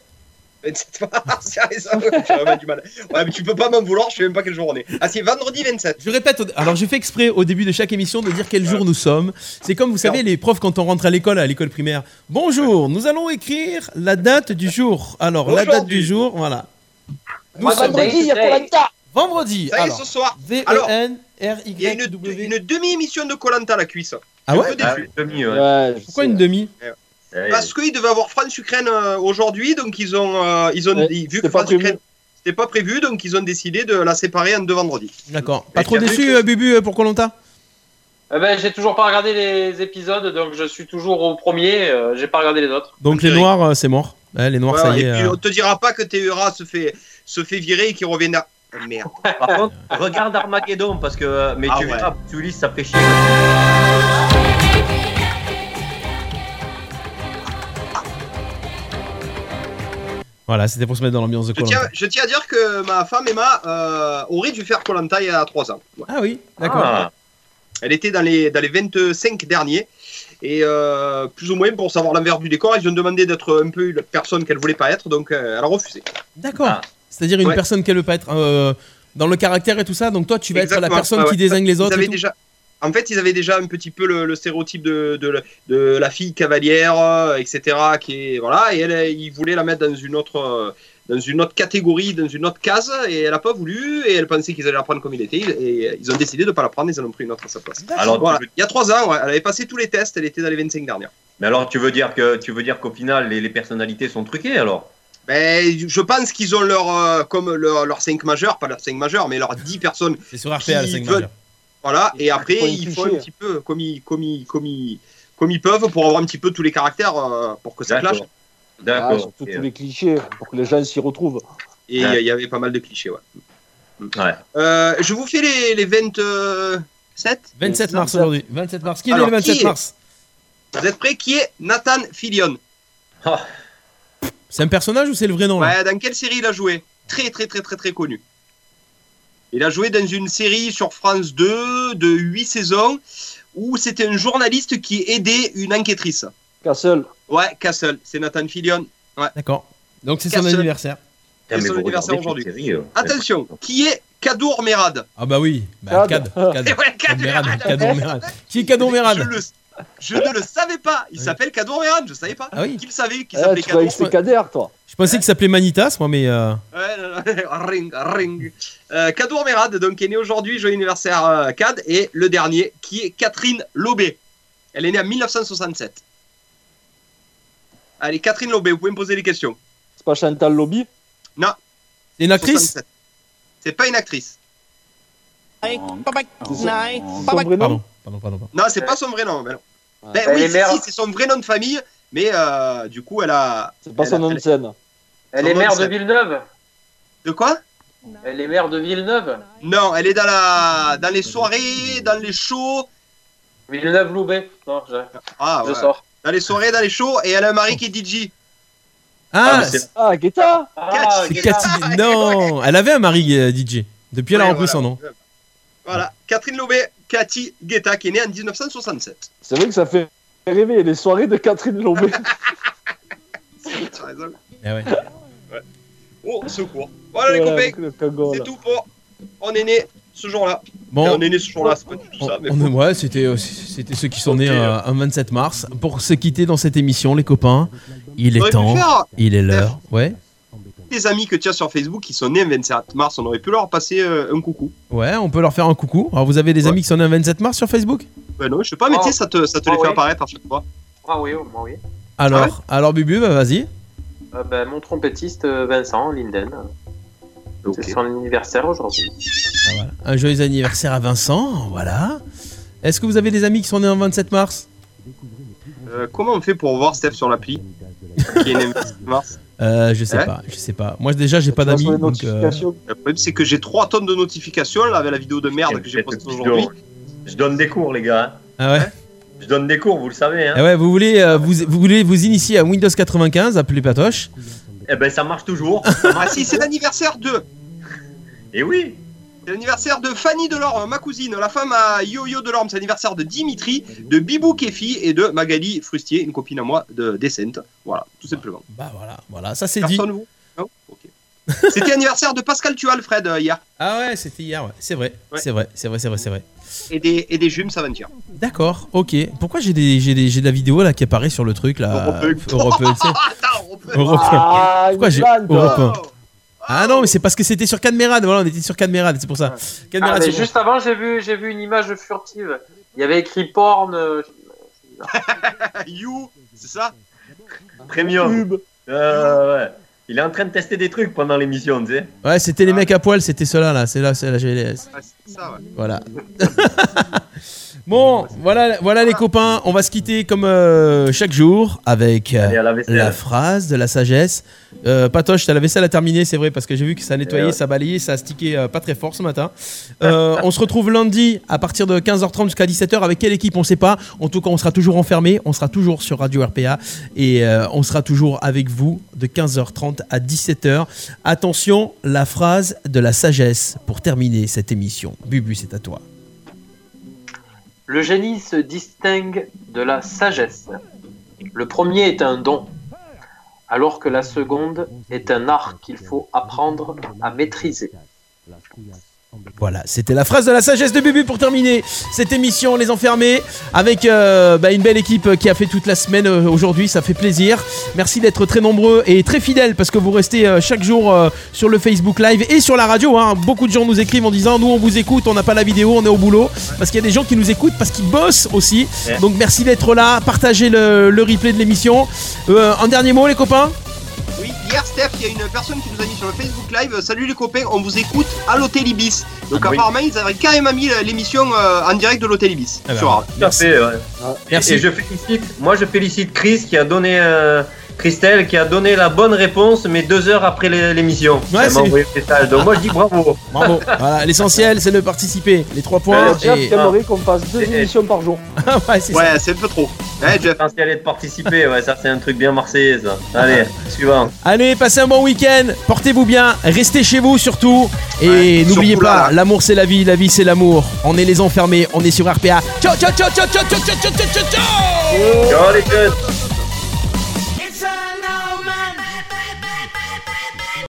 27 mars, c'est [laughs] ça, ouais, j'ai vraiment du mal. Ouais, mais tu peux pas m'en vouloir, je sais même pas quelle jour on est. Ah, c'est vendredi 27. Je répète, alors j'ai fait exprès au début de chaque émission de dire quel jour nous sommes. C'est comme vous savez les profs quand on rentre à l'école, à l'école primaire. Bonjour, nous allons écrire la date du jour. Alors la date du jour, voilà. Nous sommes- vendredi, il y a Koh-Lanta. Vendredi. Ça y est, alors, ce soir. V Alors, E N R Y il y a une, demi-émission de Colanta à la cuisse. Ah Je ouais? un peu Ah, déçu. demi, ouais. Pourquoi une demi? Parce qu'ils devaient avoir France-Ukraine euh, aujourd'hui, donc ils ont, euh, ils ont Ouais, vu que c'était pas France-Ukraine c'était pas prévu, donc ils ont décidé de la séparer en deux vendredis. D'accord. Pas trop déçu, que- euh, Bubu, pour Colanta Eh ben, j'ai toujours pas regardé les épisodes, donc je suis toujours au premier. euh, j'ai pas regardé les autres. Donc les noirs, euh, c'est mort. Ouais, les noirs, Ouais, ça y et est. puis euh, on te dira pas que Théura se fait, se fait virer et qu'il revient à... Oh, merde. Par contre, regarde Armageddon, parce que. Mais Ah tu ouais. verras, tu lis, ça fait chier. Voilà, c'était pour se mettre dans l'ambiance de Colanta. je tiens à dire que ma femme Emma euh, aurait dû faire Colanta il y a 3 ans. Ouais. Ah oui, d'accord. Ah. Elle était dans les, dans les 25 derniers. Et euh, plus ou moins pour savoir l'envers du décor, ils ont demandé d'être un peu une personne qu'elle voulait pas être, donc euh, elle a refusé. D'accord. Ah. C'est-à-dire une Ouais. personne qu'elle veut pas être euh, dans le caractère et tout ça. Donc toi, tu vas être la personne Ouais, qui désigne les Ils autres. et avaient tout déjà, en fait, ils avaient déjà un petit peu le, le stéréotype de, de, de la fille cavalière, euh, etc. Qui est, voilà, et elle, ils voulaient la mettre dans une autre, euh, dans une autre catégorie, dans une autre case, et elle n'a pas voulu, et elle pensait qu'ils allaient la prendre comme il était, et ils ont décidé de ne pas la prendre, ils en ont pris une autre à sa place. Alors, tu Voilà. veux- Il y a trois ans, ouais, elle avait passé tous les tests, elle était dans les 25 dernières. Mais alors, tu veux dire que tu veux dire qu'au final, les, les personnalités sont truquées alors? Ben, je pense qu'ils ont leur, euh, comme leur, leur 5 majeurs, pas leurs 5 majeurs, mais leurs 10 personnes. C'est sur RPA, le qui 5 veulent- majeur. Voilà, et après, faut il faut un petit peu, comme ils, comme ils, comme ils, comme ils peuvent pour avoir un petit peu tous les caractères euh, pour que ça D'accord. clash. Ah, D'accord. surtout ok. tous les clichés pour que les gens s'y retrouvent. Et il Ouais. y avait pas mal de clichés, ouais. Ouais. Euh, je vous fais les, les 27 27 mars aujourd'hui. 27 mars. Qui est né Alors, le 27 qui est- mars Vous êtes prêts? Qui est Nathan Fillion? C'est un personnage ou c'est le vrai nom là Ouais, dans quelle série il a joué? Très, très, très, très, très connu. Il a joué dans une série sur France 2 de 8 saisons où c'était un journaliste qui aidait une enquêtrice. Castle. Ouais, Castle, c'est Nathan Fillion. Ouais. D'accord. Donc c'est son anniversaire. C'est son anniversaire aujourd'hui. euh. Attention, qui est Kadour Merad? Ah bah oui. Bah, Cad. Cad. Cad. [laughs] Ouais, Cad Kadour Merad, Merad. Cadour Merad. Qui est Cadour Je, Merad? le- je ne le savais pas. Il Oui. s'appelle Kadour Merad, je savais pas. Ah oui Qui le savait Qui Eh, s'appelait Kadour Kader, toi Je pensais qu'il s'appelait Manitas, moi, mais. euh, Ouais, non, non, [laughs] ring, ring. Euh, Kadour Merad, donc, est né aujourd'hui, joyeux anniversaire euh, Cad, et le dernier, qui est Catherine Lobé. Elle est née en 1967. Allez, Catherine Lobé, vous pouvez me poser des questions. C'est pas Chantal Lobby? Non. C'est une actrice? 67. C'est pas une actrice. C'est son vrai nom? Pardon, pardon, pardon. pardon. Non, c'est pas son vrai nom. Ben, non. Ben Elle oui, est si, mère- si, c'est son vrai nom de famille, mais euh, du coup, elle a. C'est pas elle son nom de scène. Elle est maire de Villeneuve. De quoi? Elle est maire de Villeneuve. Non, elle est dans, la... dans les soirées, dans les shows. Villeneuve-Loubet. Non, je, Ah, je ouais. sors. Dans les soirées, dans les shows, et elle a un mari qui est DJ. Ah, Ah, Guetta Ah, c'est Guetta. Cathy. Non, elle avait un mari euh, DJ. Depuis, elle a Ouais, repris voilà. son nom. Voilà, Catherine Lobé, Cathy Guetta, qui est née en 1967. C'est vrai que ça fait rêver les soirées de Catherine Lobé. Tu as raison. Ouais. Au secours. Voilà, les Voilà, copains, avec le cagole. c'est tout pour. On est né ce jour-là. Et Bon, On est né ce jour-là, c'est pas du tout on- ça. Mais on- ouais, c'était c'était ceux qui sont nés euh, un 27 mars. Pour se quitter dans cette émission, les copains, il est temps, faire il est l'heure. Ouais, des amis que tu as sur Facebook qui sont nés le 27 mars, on aurait pu leur passer euh, un coucou. ouais, on peut leur faire un coucou. Alors, vous avez des Ouais. amis qui sont nés un 27 mars sur Facebook? Ben non, je sais pas, mais Oh. tu sais, ça te, ça te Oh, les fait oui. apparaître à chaque fois. Ah oui, oh, moi oui. Alors, alors Bubu, bah, vas-y. Euh, ben, mon trompettiste euh, Vincent Linden. Ok. C'est son anniversaire aujourd'hui. Ah, voilà. Un joyeux anniversaire à Vincent, voilà. Est-ce que vous avez des amis qui sont nés un 27 mars? Euh, comment on fait pour voir Steph sur l'appli? Qui est né le 27 mars? Euh, Je sais Ouais. pas, je sais pas. Moi déjà, j'ai pas d'amis. euh, notifications. Le problème, c'est que j'ai 3 tonnes de notifications là, avec la vidéo de merde que j'ai postée aujourd'hui. Je donne des cours, les gars. hein. Ah ouais? Je donne des cours, vous le savez. Hein. Ah ouais, vous voulez, euh, vous, vous voulez vous initier à Windows 95, appelez Patoche? Eh ben, ça marche toujours. Ah si, c'est l'anniversaire de. Et oui. C'est l'anniversaire de Fanny Delorme, ma cousine, la femme à Yo-Yo Delorme. C'est l'anniversaire de Dimitri, de Bibou Kefi et de Magali Frustier, une copine à moi de Decent. Voilà, tout simplement. Bah voilà, voilà, ça c'est dit. Personne vous Non Ok. C'était l'anniversaire de Pascal Tual, Fred, euh, hier. Ah ouais, c'était hier, ouais. C'est vrai, Ouais. c'est vrai, c'est vrai, c'est vrai, c'est vrai. Et des, et des jumes Savantier. D'accord, ok. Pourquoi j'ai des, j'ai des, j'ai de la vidéo là qui apparaît sur le truc là? Europe un. Europe un, tu sais. [laughs] Attends, on peut-. Ah, Pourquoi j'ai. Europe un Oh. Ah non, mais c'est parce que c'était sur Cadmerade. Voilà, on était sur Cadmerade, c'est pour ça. Ah, mais juste avant, j'ai vu, j'ai vu une image furtive. Il y avait écrit porn. euh, [laughs] You, c'est ça? Premium. Euh, ouais. Il est en train de tester des trucs pendant l'émission, tu sais. Ouais, c'était les mecs à poil, c'était ceux-là là, c'est là, c'est la GLS. Ah, c'est ça, ouais. Voilà. [laughs] bon, voilà, voilà les copains, on va se quitter comme euh, chaque jour avec euh, Allez, à la phrase de la sagesse. Euh, Patoche, t'as la vaisselle à terminer, c'est vrai, parce que j'ai vu que ça nettoyait, Eh ouais. ça balayait, ça a stické euh, pas très fort ce matin. On se retrouve lundi à partir de 15h30 jusqu'à 17h. Avec quelle équipe On sait pas. En tout cas, on sera toujours enfermé, on sera toujours sur Radio RPA et on sera toujours avec vous de 15h30 à 17h. Attention, la phrase de la sagesse pour terminer cette émission. Bubu, c'est à toi. Le génie se distingue de la sagesse. Le premier est un don, alors que la seconde est un art qu'il faut apprendre à maîtriser. Voilà, c'était la phrase de la sagesse de Bubu pour terminer cette émission Les Enfermés avec euh, bah, une belle équipe qui a fait toute la semaine euh, aujourd'hui, ça fait plaisir. Merci d'être très nombreux et très fidèles parce que vous restez euh, chaque jour sur le Facebook Live et sur la radio. hein. Beaucoup de gens nous écrivent en disant nous on vous écoute, on n'a pas la vidéo, on est au boulot parce qu'il y a des gens qui nous écoutent parce qu'ils bossent aussi. Donc merci d'être là, partagez le, le replay de l'émission. Euh, un dernier mot les copains? Oui, hier, Steph il y a une personne qui nous a mis sur le Facebook Live. Salut les copains, on vous écoute à l'hôtel Ibis. Donc Ah oui. apparemment, ils avaient carrément mis l'émission euh, en direct de l'hôtel Ibis. Ah bah, sur Arte. Tout à fait, ouais. Merci. Et, et je félicite, moi je félicite Chris qui a donné, euh, Christelle qui a donné la bonne réponse, mais deux heures après l'é- l'émission. Ouais, Elle c'est- m'a envoyé message. Donc moi je dis bravo. Bravo. [laughs] voilà, l'essentiel c'est de participer. Les trois points. Euh, Jeff et... qu'on fasse deux émissions par jour. [laughs] ouais, c'est Ouais, ça. c'est un peu trop. Ouais, Jeff. L'essentiel est de participer, ouais, ça c'est un truc bien marseillais ça. Allez, suivant. Allez, passez un bon week-end. Portez-vous bien. Restez chez vous surtout. Et Ouais, n'oubliez surtout pas, l'amour c'est la vie, la vie c'est l'amour. On est les enfermés, on est sur RPA. Ciao, ciao, ciao, ciao, ciao, ciao, ciao, ciao, ciao, ciao, ciao. Ciao les jeunes.